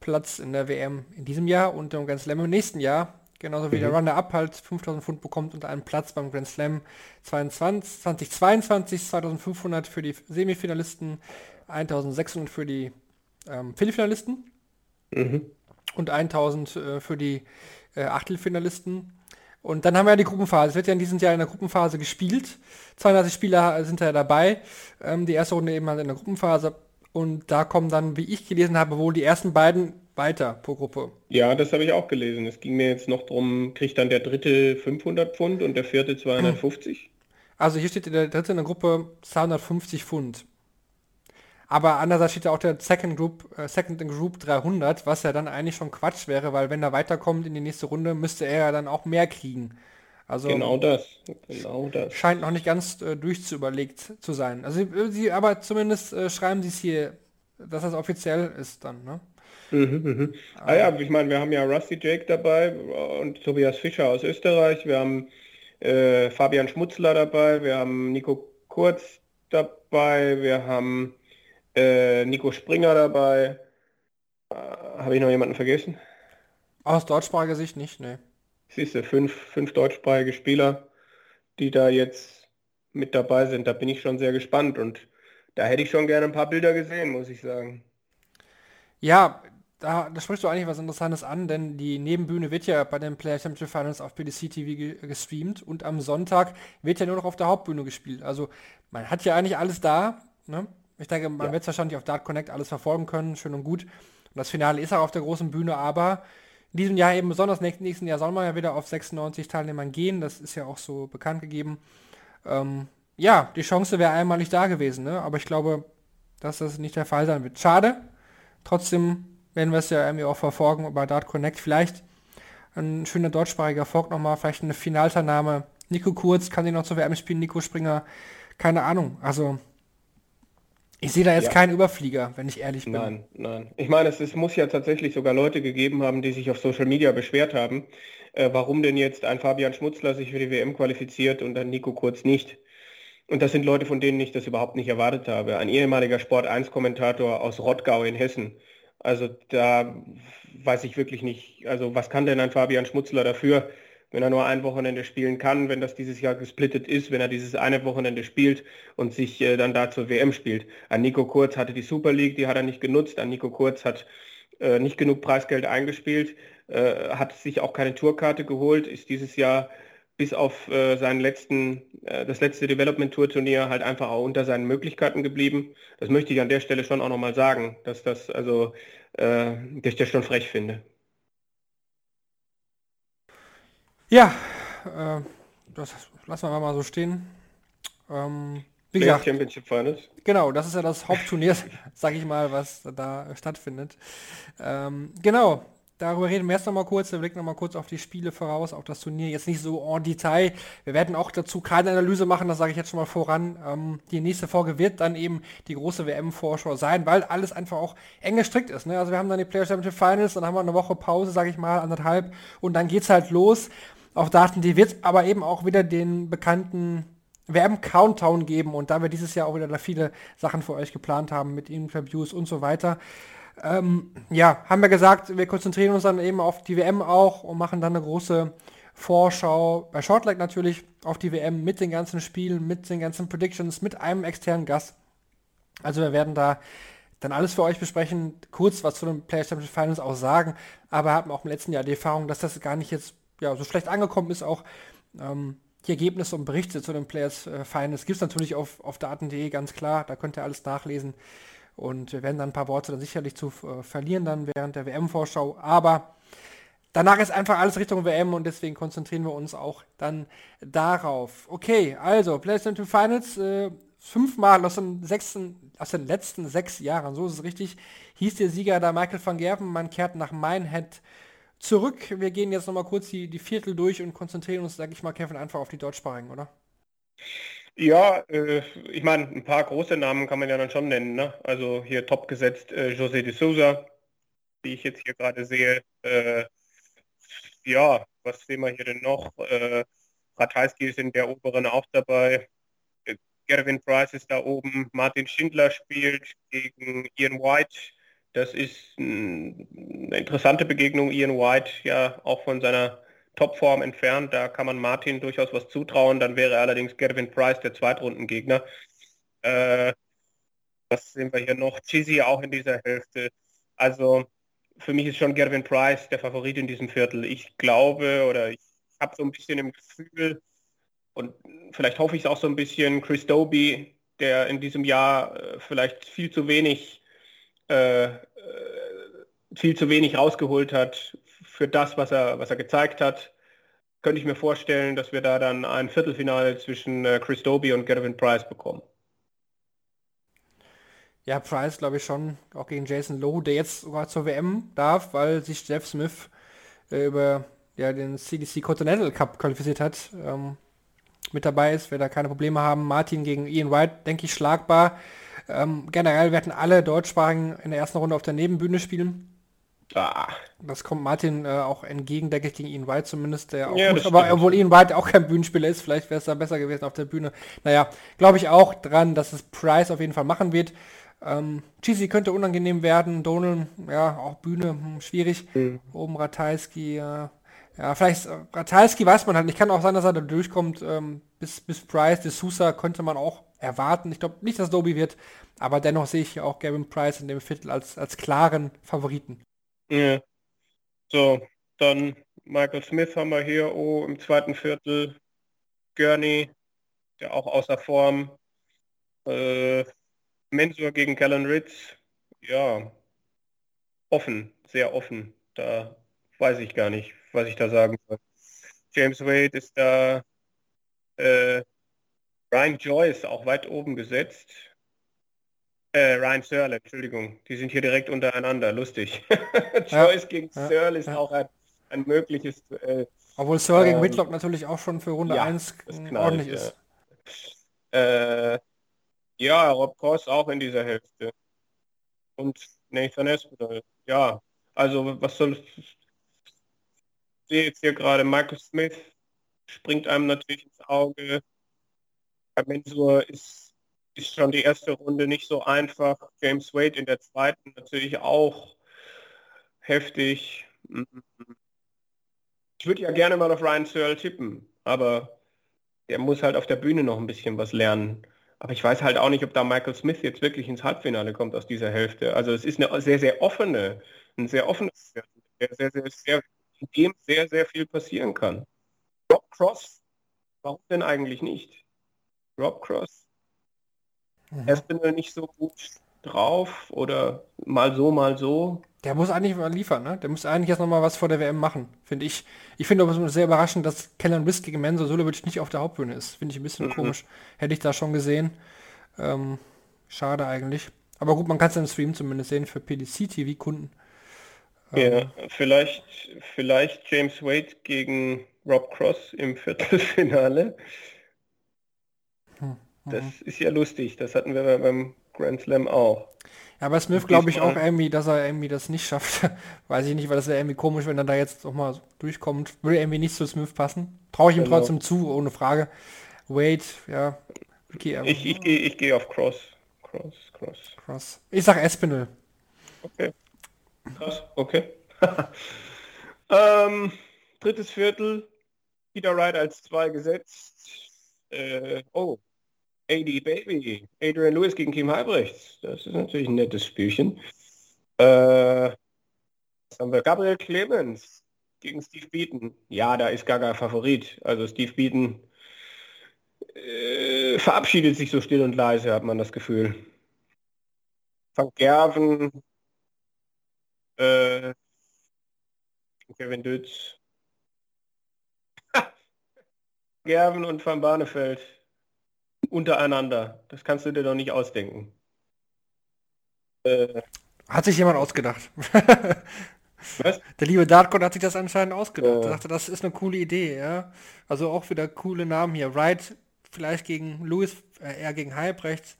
Platz in der WM in diesem Jahr und im Grand Slam im nächsten Jahr. Genauso wie mhm. der Runner-Up halt 5000 Pfund bekommt und einen Platz beim Grand Slam 22, 2022, 2500 für die Semifinalisten, 1600 für die ähm, Viertelfinalisten mhm. und 1000 äh, für die äh, Achtelfinalisten. Und dann haben wir ja die Gruppenphase. Es wird ja in diesem Jahr in der Gruppenphase gespielt. 32 Spieler sind ja dabei. Ähm, die erste Runde eben halt in der Gruppenphase. Und da kommen dann, wie ich gelesen habe, wohl die ersten beiden weiter pro Gruppe. Ja, das habe ich auch gelesen. Es ging mir jetzt noch darum, kriegt dann der dritte 500 Pfund und der vierte 250? Also hier steht der dritte in der Gruppe 250 Pfund. Aber andererseits steht ja auch der Second Group, äh, Second in Group 300, was ja dann eigentlich schon Quatsch wäre, weil wenn er weiterkommt in die nächste Runde, müsste er ja dann auch mehr kriegen. Also genau das, genau das. Scheint noch nicht ganz äh, durchzuüberlegt zu sein. Also sie, sie aber zumindest äh, schreiben sie es hier, dass das offiziell ist dann, ne? Mhm, mhm. Ah ja, ich meine, wir haben ja Rusty Jake dabei und Tobias Fischer aus Österreich, wir haben äh, Fabian Schmutzler dabei, wir haben Nico Kurz dabei, wir haben äh, Nico Springer dabei. Äh, Habe ich noch jemanden vergessen? Aus deutschsprachiger Sicht nicht, ne. Siehst du, fünf, fünf deutschsprachige Spieler, die da jetzt mit dabei sind. Da bin ich schon sehr gespannt und da hätte ich schon gerne ein paar Bilder gesehen, muss ich sagen. Ja, da, da sprichst du eigentlich was Interessantes an, denn die Nebenbühne wird ja bei den Player Championship Finals auf PDC TV gestreamt und am Sonntag wird ja nur noch auf der Hauptbühne gespielt. Also man hat ja eigentlich alles da. Ne? Ich denke, man ja. wird es wahrscheinlich auf Dart Connect alles verfolgen können, schön und gut. Und das Finale ist auch auf der großen Bühne, aber in diesem Jahr eben besonders nächsten Jahr soll man ja wieder auf 96 Teilnehmern gehen. Das ist ja auch so bekannt gegeben. Ähm, ja, die Chance wäre einmalig da gewesen, ne? aber ich glaube, dass das nicht der Fall sein wird. Schade. Trotzdem werden wir es ja irgendwie auch verfolgen bei Dart Connect. Vielleicht ein schöner deutschsprachiger Erfolg nochmal, vielleicht eine Finalteilnahme. Nico Kurz kann ihn noch zur WM spielen, Nico Springer, keine Ahnung. Also ich sehe da jetzt ja. keinen Überflieger, wenn ich ehrlich bin. Nein, nein. Ich meine, es, es, muss ja tatsächlich sogar Leute gegeben haben, die sich auf Social Media beschwert haben, äh, warum denn jetzt ein Fabian Schmutzler sich für die WM qualifiziert und dann Nico Kurz nicht. Und das sind Leute, von denen ich das überhaupt nicht erwartet habe. Ein ehemaliger Sport 1-Kommentator aus Rottgau in Hessen. Also da weiß ich wirklich nicht, also was kann denn ein Fabian Schmutzler dafür, wenn er nur ein Wochenende spielen kann, wenn das dieses Jahr gesplittet ist, wenn er dieses eine Wochenende spielt und sich äh, dann da zur WM spielt. An Nico Kurz hatte die Super League, die hat er nicht genutzt. An Nico Kurz hat äh, nicht genug Preisgeld eingespielt, äh, hat sich auch keine Tourkarte geholt, ist dieses Jahr bis auf äh, seinen letzten, äh, das letzte Development Tour Turnier halt einfach auch unter seinen Möglichkeiten geblieben. Das möchte ich an der Stelle schon auch nochmal sagen, dass das also, äh, dass ich das schon frech finde. Ja, äh, das lassen wir mal so stehen. Ähm, wie gesagt, Championship Finals. Genau, das ist ja das Hauptturnier, sag ich mal, was da stattfindet. Ähm, genau, darüber reden wir erst noch mal kurz. Wir blicken noch mal kurz auf die Spiele voraus, auch das Turnier. Jetzt nicht so en Detail. Wir werden auch dazu keine Analyse machen, das sage ich jetzt schon mal voran. Ähm, die nächste Folge wird dann eben die große WM-Vorschau sein, weil alles einfach auch eng gestrickt ist. Ne? Also wir haben dann die Player Championship Finals, dann haben wir eine Woche Pause, sage ich mal, anderthalb, und dann geht's halt los auf Daten, die wird aber eben auch wieder den bekannten WM-Countdown geben und da wir dieses Jahr auch wieder viele Sachen für euch geplant haben mit Interviews und so weiter, ähm, ja, haben wir gesagt, wir konzentrieren uns dann eben auf die WM auch und machen dann eine große Vorschau bei Shortleg natürlich auf die WM mit den ganzen Spielen, mit den ganzen Predictions, mit einem externen Gast. Also wir werden da dann alles für euch besprechen, kurz was zu den Championship Finals auch sagen, aber haben auch im letzten Jahr die Erfahrung, dass das gar nicht jetzt ja, so schlecht angekommen ist, auch ähm, die Ergebnisse und Berichte zu den Players äh, Finals gibt es natürlich auf, auf daten.de ganz klar, da könnt ihr alles nachlesen. Und wir werden dann ein paar Worte dann sicherlich zu äh, verlieren dann während der WM-Vorschau. Aber danach ist einfach alles Richtung WM und deswegen konzentrieren wir uns auch dann darauf. Okay, also PlayStation Finals, äh, fünfmal aus den, sechsten, aus den letzten sechs Jahren, so ist es richtig, hieß der Sieger da Michael van Gerven. Man kehrt nach Minehead zurück. Wir gehen jetzt nochmal kurz die, die Viertel durch und konzentrieren uns, sage ich mal, Kevin, einfach auf die deutschsprachigen, oder? Ja, äh, ich meine, ein paar große Namen kann man ja dann schon nennen. Ne? Also hier top gesetzt äh, José de Souza, die ich jetzt hier gerade sehe. Äh, ja, was sehen wir hier denn noch? Äh, Ratajski ist in der oberen auch dabei. Äh, Gervin Price ist da oben. Martin Schindler spielt gegen Ian White Das ist eine interessante Begegnung. Ian White ja auch von seiner Topform entfernt. Da kann man Martin durchaus was zutrauen. Dann wäre allerdings Gavin Price der Zweitrundengegner. Äh, was sehen wir hier noch? Chizzy auch in dieser Hälfte. Also für mich ist schon Gavin Price der Favorit in diesem Viertel. Ich glaube oder ich habe so ein bisschen im Gefühl und vielleicht hoffe ich es auch so ein bisschen, Chris Doby, der in diesem Jahr äh, vielleicht viel zu wenig äh, äh, viel zu wenig rausgeholt hat für das, was er, was er gezeigt hat, könnte ich mir vorstellen, dass wir da dann ein Viertelfinale zwischen äh, Chris Doby und Gavin Price bekommen. Ja, Price glaube ich schon, auch gegen Jason Lowe, der jetzt sogar zur WM darf, weil sich Jeff Smith äh, über ja, den CDC Continental Cup qualifiziert hat. Ähm, mit dabei ist, wer da keine Probleme haben. Martin gegen Ian White, denke ich, schlagbar. Ähm, generell werden alle Deutschsprachigen in der ersten Runde auf der Nebenbühne spielen. Ah. Das kommt Martin äh, auch entgegen, denke ich, gegen Ian White zumindest, der auch ja, gut, aber obwohl Ian White auch kein Bühnenspieler ist, vielleicht wäre es da besser gewesen auf der Bühne. Naja, glaube ich auch dran, dass es Price auf jeden Fall machen wird. Ähm, Cheesy könnte unangenehm werden, Donald, ja, auch Bühne, hm, schwierig. Mhm. Oben Ratajski, äh, ja, vielleicht äh, Ratajski weiß man halt nicht. Kann auch sein, dass er da durchkommt. Ähm, bis, bis Price, de Sousa könnte man auch erwarten. Ich glaube nicht, dass Doby wird, aber dennoch sehe ich auch Gavin Price in dem Viertel als, als klaren Favoriten. Ja. So, dann Michael Smith haben wir hier oh, im zweiten Viertel. Gurney, der auch außer Form. Äh, Mensur gegen Callan Ritz. Ja, offen, sehr offen. Da weiß ich gar nicht, was ich da sagen soll. James Wade ist da, äh, Ryan Joyce auch weit oben gesetzt. Äh, Ryan Searle, Entschuldigung, die sind hier direkt untereinander, lustig. Joyce ja, gegen ja, Searle ist ja. auch ein, ein mögliches. Äh, Obwohl Searle ähm, gegen Whitlock natürlich auch schon für Runde ja, 1 ordentlich ist. Äh, ja, Rob Cross auch in dieser Hälfte. Und Nathan Espinel. Ja, also was soll sehe jetzt hier gerade Michael Smith, springt einem natürlich ins Auge. Bei Mensur ist, ist schon die erste Runde nicht so einfach. James Wade in der zweiten natürlich auch heftig. Ich würde ja gerne mal auf Ryan Searle tippen, aber der muss halt auf der Bühne noch ein bisschen was lernen. Aber ich weiß halt auch nicht, ob da Michael Smith jetzt wirklich ins Halbfinale kommt aus dieser Hälfte. Also es ist eine sehr, sehr offene, ein sehr offenes, sehr, sehr, sehr, sehr in dem sehr, sehr viel passieren kann. Rob Cross, warum denn eigentlich nicht? Rob Cross. Mhm. Espinel nicht so gut drauf oder mal so, mal so. Der muss eigentlich mal liefern, ne? Der muss eigentlich jetzt nochmal was vor der WM machen, finde ich. Ich finde aber sehr überraschend, dass Kellen Risk gegen Menzo Sulovic nicht auf der Hauptbühne ist. Finde ich ein bisschen mhm. komisch. Hätte ich da schon gesehen. Ähm, schade eigentlich. Aber gut, man kann es im Stream zumindest sehen für PDC-TV-Kunden. Ja, vielleicht, vielleicht James Wade gegen Rob Cross im Viertelfinale. Hm, das mhm. ist ja lustig, das hatten wir beim Grand Slam auch. Ja, aber Smith glaube ich auch irgendwie, dass er irgendwie das nicht schafft. Weiß ich nicht, weil das wäre irgendwie komisch, wenn er da jetzt noch mal durchkommt. Würde irgendwie nicht zu Smith passen. Traue ich ihm genau. trotzdem zu, ohne Frage. Wade, ja. Okay, ich ich gehe ich geh auf Cross. Cross, Cross. Cross. Ich sag Espinel. Okay. Krass, okay. ähm, drittes Viertel, Peter Wright als zwei gesetzt. Äh, oh, AD Baby, Adrian Lewis gegen Kim Halbrechts. Das ist natürlich ein nettes Spielchen. Äh, was haben wir? Gabriel Clemens gegen Steve Beaton. Ja, da ist Gaga Favorit. Also Steve Beaton äh, verabschiedet sich so still und leise, hat man das Gefühl. Van Gerven äh, Kevin Dütz. Gerben und Van Barneveld untereinander. Das kannst du dir doch nicht ausdenken. Äh, hat sich jemand ausgedacht. Was? Der liebe Darkon hat sich das anscheinend ausgedacht. Ja. Er dachte, das ist eine coole Idee, ja. Also auch wieder coole Namen hier. Wright vielleicht gegen Lewis, äh, eher gegen Halbrechts.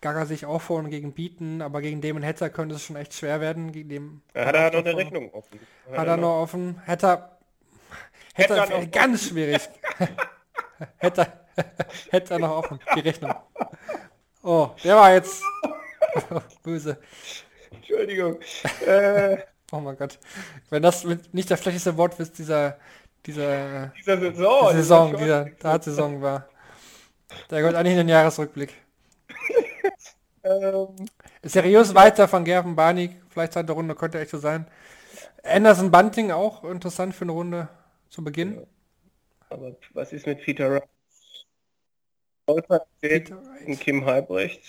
Gaga sich auch vorne gegen bieten, aber gegen Damon Hatter könnte es schon echt schwer werden. Gegen dem hat er noch eine Rechnung offen. Hat, er noch offen. Hatter, Hatter, Hatter ganz offen. schwierig. Hatter, Hatter noch offen, die Rechnung. Oh, der war jetzt böse. Entschuldigung. Äh, Oh mein Gott. Wenn das nicht der schlechteste Wortwitz dieser, dieser, dieser Saison. Saison, dieser dieser Dartsaison war. Der gehört eigentlich in den Jahresrückblick. Ähm, Seriös weiter von Gerben Barney, vielleicht zweite Runde, könnte echt so sein. Anderson Bunting auch interessant für eine Runde zu Beginn. aber was ist mit Peter Wright? Peter und Kim Halbrechts.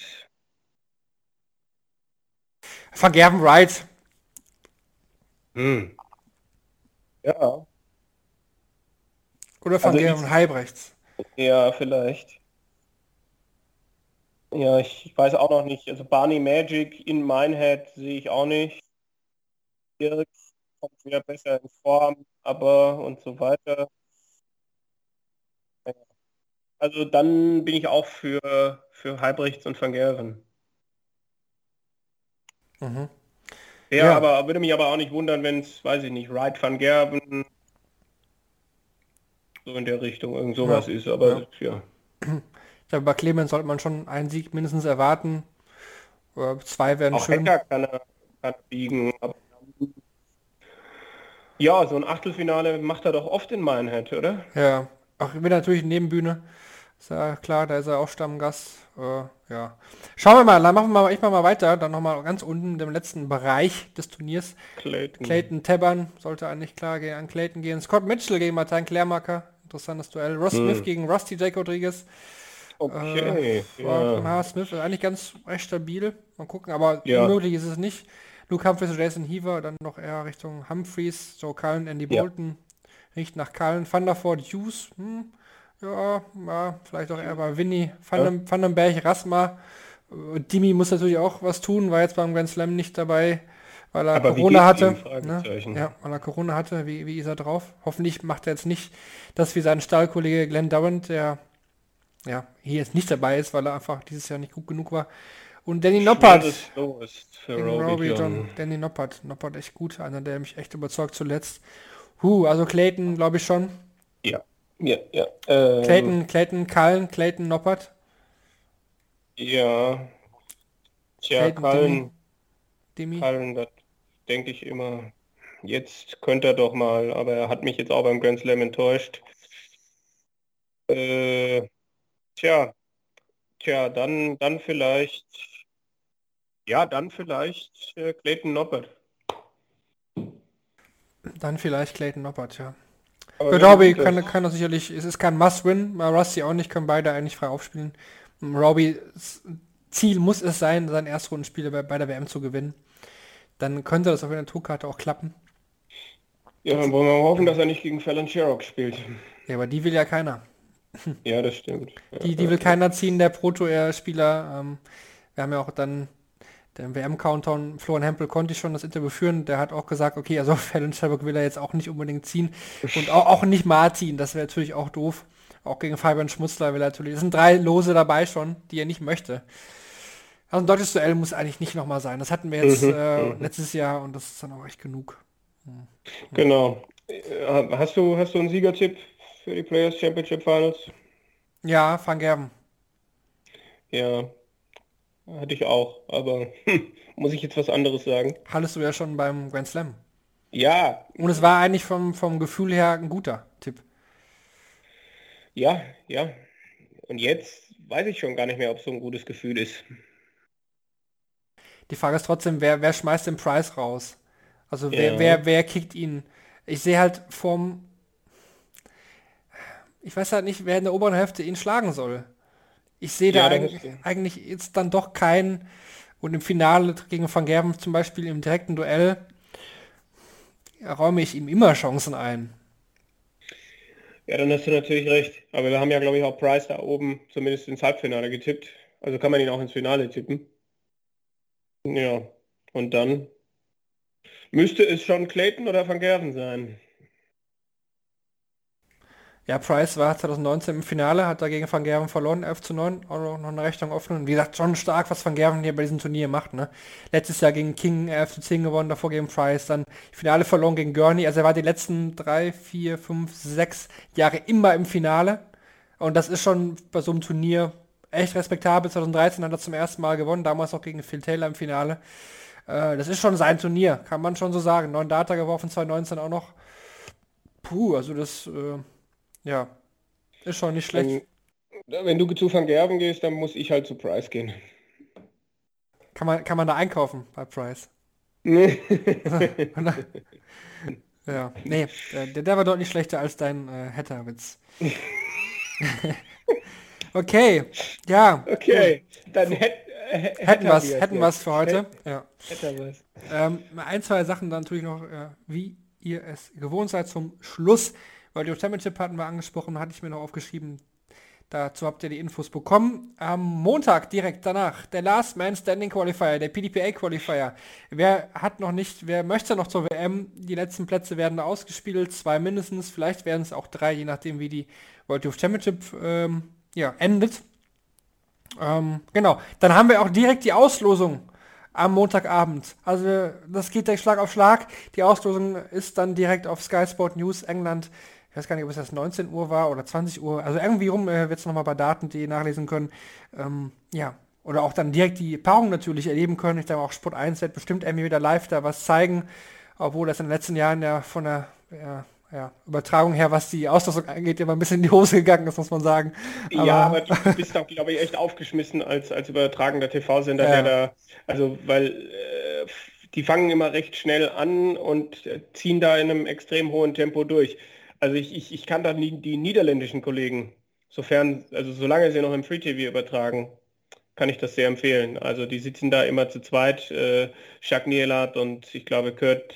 Van Gerben Wright. Hm. Ja, Oder Van Also Halbrechts. ja, vielleicht. Ja, ich weiß auch noch nicht. Also Barney Magic in Minehead sehe ich auch nicht. Dirk kommt wieder besser in Form, aber und so weiter. Ja. Also dann bin ich auch für, für Halbrechts und Van Gerven. Mhm. Ja, Ja. aber würde mich aber auch nicht wundern, wenn es, weiß ich nicht, Wright van Gerven so in der Richtung irgend sowas Ja. ist. Aber ja. Ich glaube, bei Clemens sollte man schon einen Sieg mindestens erwarten. Oder zwei wären Auch schön. Kann er, kann er biegen. Ja, so ein Achtelfinale macht er doch oft in Minehead, oder? Ja, auch wieder natürlich Nebenbühne. Ist ja klar, da ist er auch Stammgast. Äh, ja. Schauen wir mal, dann machen wir mal, ich mach mal weiter. Dann nochmal ganz unten im letzten Bereich des Turniers. Clayton. Clayton Tabbern sollte eigentlich klar gehen, an Clayton gehen. Scott Mitchell gegen Martin Klärmacker. Interessantes Duell. Ross Hm. Smith gegen Rusty J. Rodriguez. Okay. Ja. ja. Smith ist eigentlich ganz recht stabil. Mal gucken, aber Ja. unmöglich ist es nicht. Luke Humphries und Jason Heaver, dann noch eher Richtung Humphries, Joe Cullen, Andy Ja. Bolton. Riecht nach Cullen. Thunderford Hughes. Hm, ja, ja, vielleicht auch eher bei Winnie. Van, Vandenberg, Rasma. Äh, Dimi muss natürlich auch was tun, war jetzt beim Grand Slam nicht dabei, weil er Aber Corona hatte. Ne? Ja, weil er Corona hatte. Wie, wie ist er drauf? Hoffentlich macht er jetzt nicht das wie sein Stallkollege Glenn Durant, der ja, hier jetzt nicht dabei ist, weil er einfach dieses Jahr nicht gut genug war. Und Danny Noppert. Robbie. John. Danny Noppert. Noppert echt gut. Einer, der mich echt überzeugt zuletzt. Huh, also Clayton, glaube ich schon. Ja, ja, ja. Ähm, Clayton, Clayton, Cullen, Clayton, Noppert. Ja. Tja, Clayton, Kallen, Demi. Kallen, das denke ich immer. Jetzt könnte er doch mal, aber er hat mich jetzt auch beim Grand Slam enttäuscht. Äh, tja, tja, dann, dann vielleicht, ja, dann vielleicht äh, Clayton Noppert. Dann vielleicht Clayton Noppert, ja. Aber wer Robbie kann, das? kann er sicherlich, es ist kein Must-Win, Rusty auch nicht, können beide eigentlich frei aufspielen. Robbie, Ziel muss es sein, sein Erstrundenspiel bei, bei der WM zu gewinnen. Dann könnte das auf einer Tourkarte auch klappen. Ja, dann wollen wir hoffen, dass er nicht gegen Fallon Sherrock spielt. Ja, aber die will ja keiner. Ja, das stimmt. Die, die will keiner ziehen, der Proto-Spieler. Ähm, wir haben ja auch dann den WM-Countdown, Florian Hempel konnte ich schon das Interview führen, der hat auch gesagt, okay, also Sherrock will er jetzt auch nicht unbedingt ziehen und auch, auch nicht Martin, das wäre natürlich auch doof. Auch gegen Fabian Schmutzler will er natürlich, es sind drei Lose dabei schon, die er nicht möchte. Also ein deutsches Duell muss eigentlich nicht nochmal sein. Das hatten wir jetzt Mhm, äh, letztes Jahr und das ist dann auch echt genug. Genau. Äh, Hast du, hast du einen Siegertipp für die Players Championship Finals? Ja, Van Gerben. Ja, hatte ich auch, aber muss ich jetzt was anderes sagen? Hattest du ja schon beim Grand Slam. Ja, Und es war eigentlich vom, vom Gefühl her ein guter Tipp. ja, ja. Und jetzt weiß ich schon gar nicht mehr, ob es so ein gutes Gefühl ist. Die Frage ist trotzdem, wer, wer schmeißt den Preis raus? Also wer, Ja. wer, wer kickt ihn? Ich sehe halt vom... Ich weiß halt nicht, wer in der oberen Hälfte ihn schlagen soll. Ich sehe da Ja, da eigentlich, eigentlich jetzt dann doch keinen. Und im Finale gegen Van Gerven zum Beispiel im direkten Duell räume ich ihm immer Chancen ein. Ja, dann hast du natürlich recht. Aber wir haben ja, glaube ich, auch Price da oben zumindest ins Halbfinale getippt. Also kann man ihn auch ins Finale tippen. Ja, und dann müsste es schon Clayton oder Van Gerven sein. Ja, Price war 2019 im Finale, hat dagegen Van Gerven verloren, 11 zu 9, auch noch eine Rechnung offen. Und wie gesagt, schon stark, was Van Gerven hier bei diesem Turnier macht. Ne? Letztes Jahr gegen King 11 zu 10 gewonnen, davor gegen Price, dann Finale verloren gegen Gurney. Also er war die letzten drei, vier, fünf, sechs Jahre immer im Finale. Und das ist schon bei so einem Turnier echt respektabel. 2013 hat er zum ersten Mal gewonnen, damals auch gegen Phil Taylor im Finale. Äh, das ist schon sein Turnier, kann man schon so sagen. Neun Data geworfen, 2019 auch noch. Puh, also das, äh, ja, ist schon nicht schlecht. Wenn, wenn du zu Van Gerven gehst, dann muss ich halt zu Price gehen. Kann man, kann man da einkaufen bei Price? ja, nee, der, der war deutlich schlechter als dein äh, Hatterwitz. okay, ja. Okay, dann hätt, äh, hätten wir es hätten wir's für heute. Ja. Ähm, ein, zwei Sachen dann natürlich noch, äh, wie ihr es gewohnt seid zum Schluss. Weil die Championship hatten wir angesprochen, hatte ich mir noch aufgeschrieben. Dazu habt ihr die Infos bekommen. Am Montag direkt danach der Last Man Standing Qualifier, der PDPA Qualifier. Wer hat noch nicht, wer möchte noch zur WM? Die letzten Plätze werden ausgespielt, zwei mindestens, vielleicht werden es auch drei, je nachdem wie die World Youth Championship ähm, ja, endet. Ähm, genau, dann haben wir auch direkt die Auslosung am Montagabend. Also das geht direkt Schlag auf Schlag. Die Auslosung ist dann direkt auf Sky Sport News England weiß gar nicht, ob es das 19 Uhr war oder 20 Uhr, also irgendwie rum äh, wird es nochmal bei Daten.de nachlesen können. Ähm, ja, oder auch dann direkt die Paarung natürlich erleben können. Ich denke auch Sport 1 wird bestimmt irgendwie wieder live da was zeigen, obwohl das in den letzten Jahren ja von der ja, ja, Übertragung her, was die Ausrüstung angeht, immer ein bisschen in die Hose gegangen ist, muss man sagen. Aber ja, aber du bist doch, glaube ich, echt aufgeschmissen als, als übertragender TV-Sender, ja. der da, also weil äh, die fangen immer recht schnell an und ziehen da in einem extrem hohen Tempo durch. Also ich, ich, ich kann da nie, die niederländischen Kollegen, sofern, also solange sie noch im Free TV übertragen, kann ich das sehr empfehlen. Also die sitzen da immer zu zweit, äh, Jacques Nielat und ich glaube Kurt,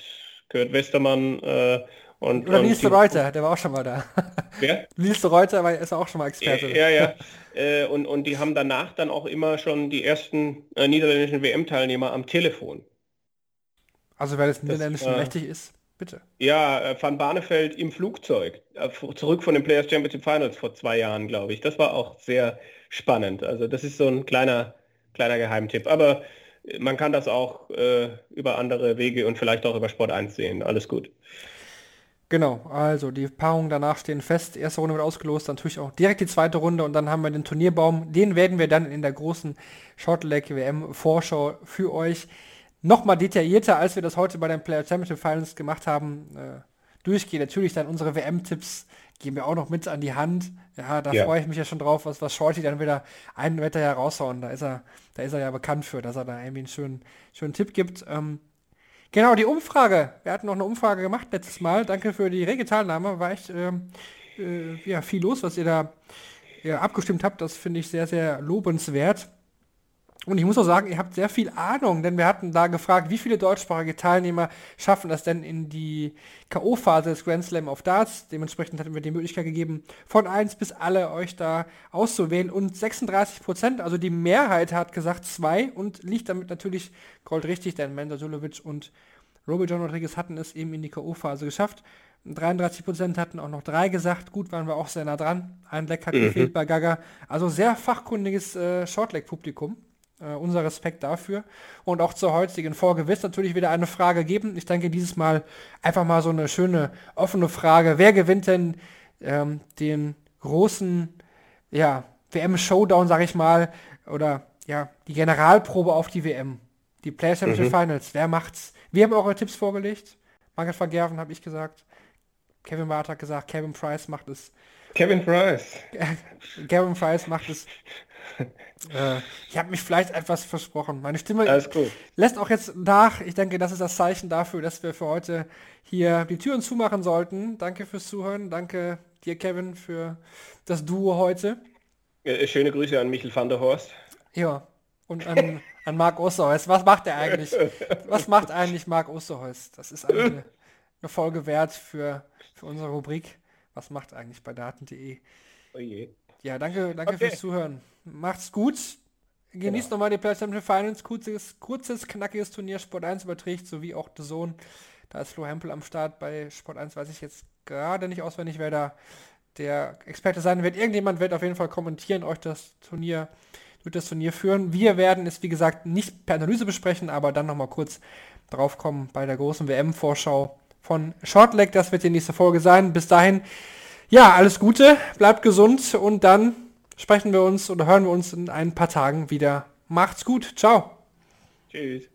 Kurt Westermann äh, und, Oder Nils de Reuter, der war auch schon mal da. Wer? Nils de Reuter war, ist auch schon mal Experte. Ja, ja. äh, und, und die haben danach dann auch immer schon die ersten äh, niederländischen WM-Teilnehmer am Telefon. Also wer das Niederländischen äh, mächtig ist. Bitte. Ja, äh, Van Barneveld im Flugzeug, äh, zurück von den Players Championship Finals vor zwei Jahren, glaube ich. Das war auch sehr spannend. Also das ist so ein kleiner, kleiner Geheimtipp. Aber äh, man kann das auch äh, über andere Wege und vielleicht auch über Sport 1 sehen. Alles gut. Genau, also die Paarungen danach stehen fest. Erste Runde wird ausgelost, dann natürlich auch direkt die zweite Runde und dann haben wir den Turnierbaum. Den werden wir dann in der großen Shortleg WM Vorschau für euch nochmal detaillierter, als wir das heute bei den Player Championship Finals gemacht haben, äh, durchgehen. Natürlich dann unsere WM-Tipps geben wir auch noch mit an die Hand. Ja, da ja. freue ich mich ja schon drauf, was, was Shorty dann wieder einen Wetter heraushauen. Da ist er, da ist er ja bekannt für, dass er da irgendwie einen schönen, schönen Tipp gibt. Ähm, genau, die Umfrage. Wir hatten noch eine Umfrage gemacht letztes Mal. Danke für die rege Teilnahme. War echt ähm, äh, ja, viel los, was ihr da ja, abgestimmt habt. Das finde ich sehr, sehr lobenswert. Und ich muss auch sagen, ihr habt sehr viel Ahnung, denn wir hatten da gefragt, wie viele deutschsprachige Teilnehmer schaffen das denn in die K.O.-Phase des Grand Slam of Darts. Dementsprechend hatten wir die Möglichkeit gegeben, von 1 bis alle euch da auszuwählen. Und 36 Prozent, also die Mehrheit hat gesagt 2 und liegt damit natürlich Gold richtig, denn Mender Sulovic und Robbie John Rodriguez hatten es eben in die K.O.-Phase geschafft. 33 Prozent hatten auch noch 3 gesagt. Gut, waren wir auch sehr nah dran. Ein Leck hat mhm. gefehlt bei Gaga. Also sehr fachkundiges äh, Shortleg-Publikum. Uh, unser Respekt dafür. Und auch zur heutigen Folge wird es natürlich wieder eine Frage geben. Ich denke dieses Mal einfach mal so eine schöne offene Frage. Wer gewinnt denn ähm, den großen ja, WM-Showdown, sag ich mal, oder ja, die Generalprobe auf die WM? Die Players Championship mhm. Finals. Wer macht's? Wir haben eure Tipps vorgelegt. Margaret van Gerven habe ich gesagt. Kevin Barth hat gesagt, Kevin Price macht es. Kevin Price. Kevin Price macht es äh, ich habe mich vielleicht etwas versprochen. Meine Stimme lässt auch jetzt nach. Ich denke, das ist das Zeichen dafür, dass wir für heute hier die Türen zumachen sollten. Danke fürs Zuhören. Danke dir, Kevin, für das Duo heute. Äh, schöne Grüße an Michel van der Horst. Ja, und an, an Marc Osterholz. Was macht er eigentlich? Was macht eigentlich Marc Osterholz? Das ist eine, eine Folge wert für, für unsere Rubrik. Was macht eigentlich bei daten.de? Oh je. Ja, danke, danke okay. fürs Zuhören. Macht's gut. Genießt genau. nochmal die PlayStation Finals. Kurzes, kurzes, knackiges Turnier. Sport 1 überträgt, sowie auch The Zone. Da ist Flo Hempel am Start. Bei Sport 1 weiß ich jetzt gerade nicht auswendig, wer da der Experte sein wird. Irgendjemand wird auf jeden Fall kommentieren, euch das Turnier, wird das Turnier führen. Wir werden es, wie gesagt, nicht per Analyse besprechen, aber dann nochmal kurz drauf kommen bei der großen WM-Vorschau von Shortleg. Das wird die nächste Folge sein. Bis dahin, ja, alles Gute, bleibt gesund und dann sprechen wir uns oder hören wir uns in ein paar Tagen wieder. Macht's gut. Ciao. Tschüss.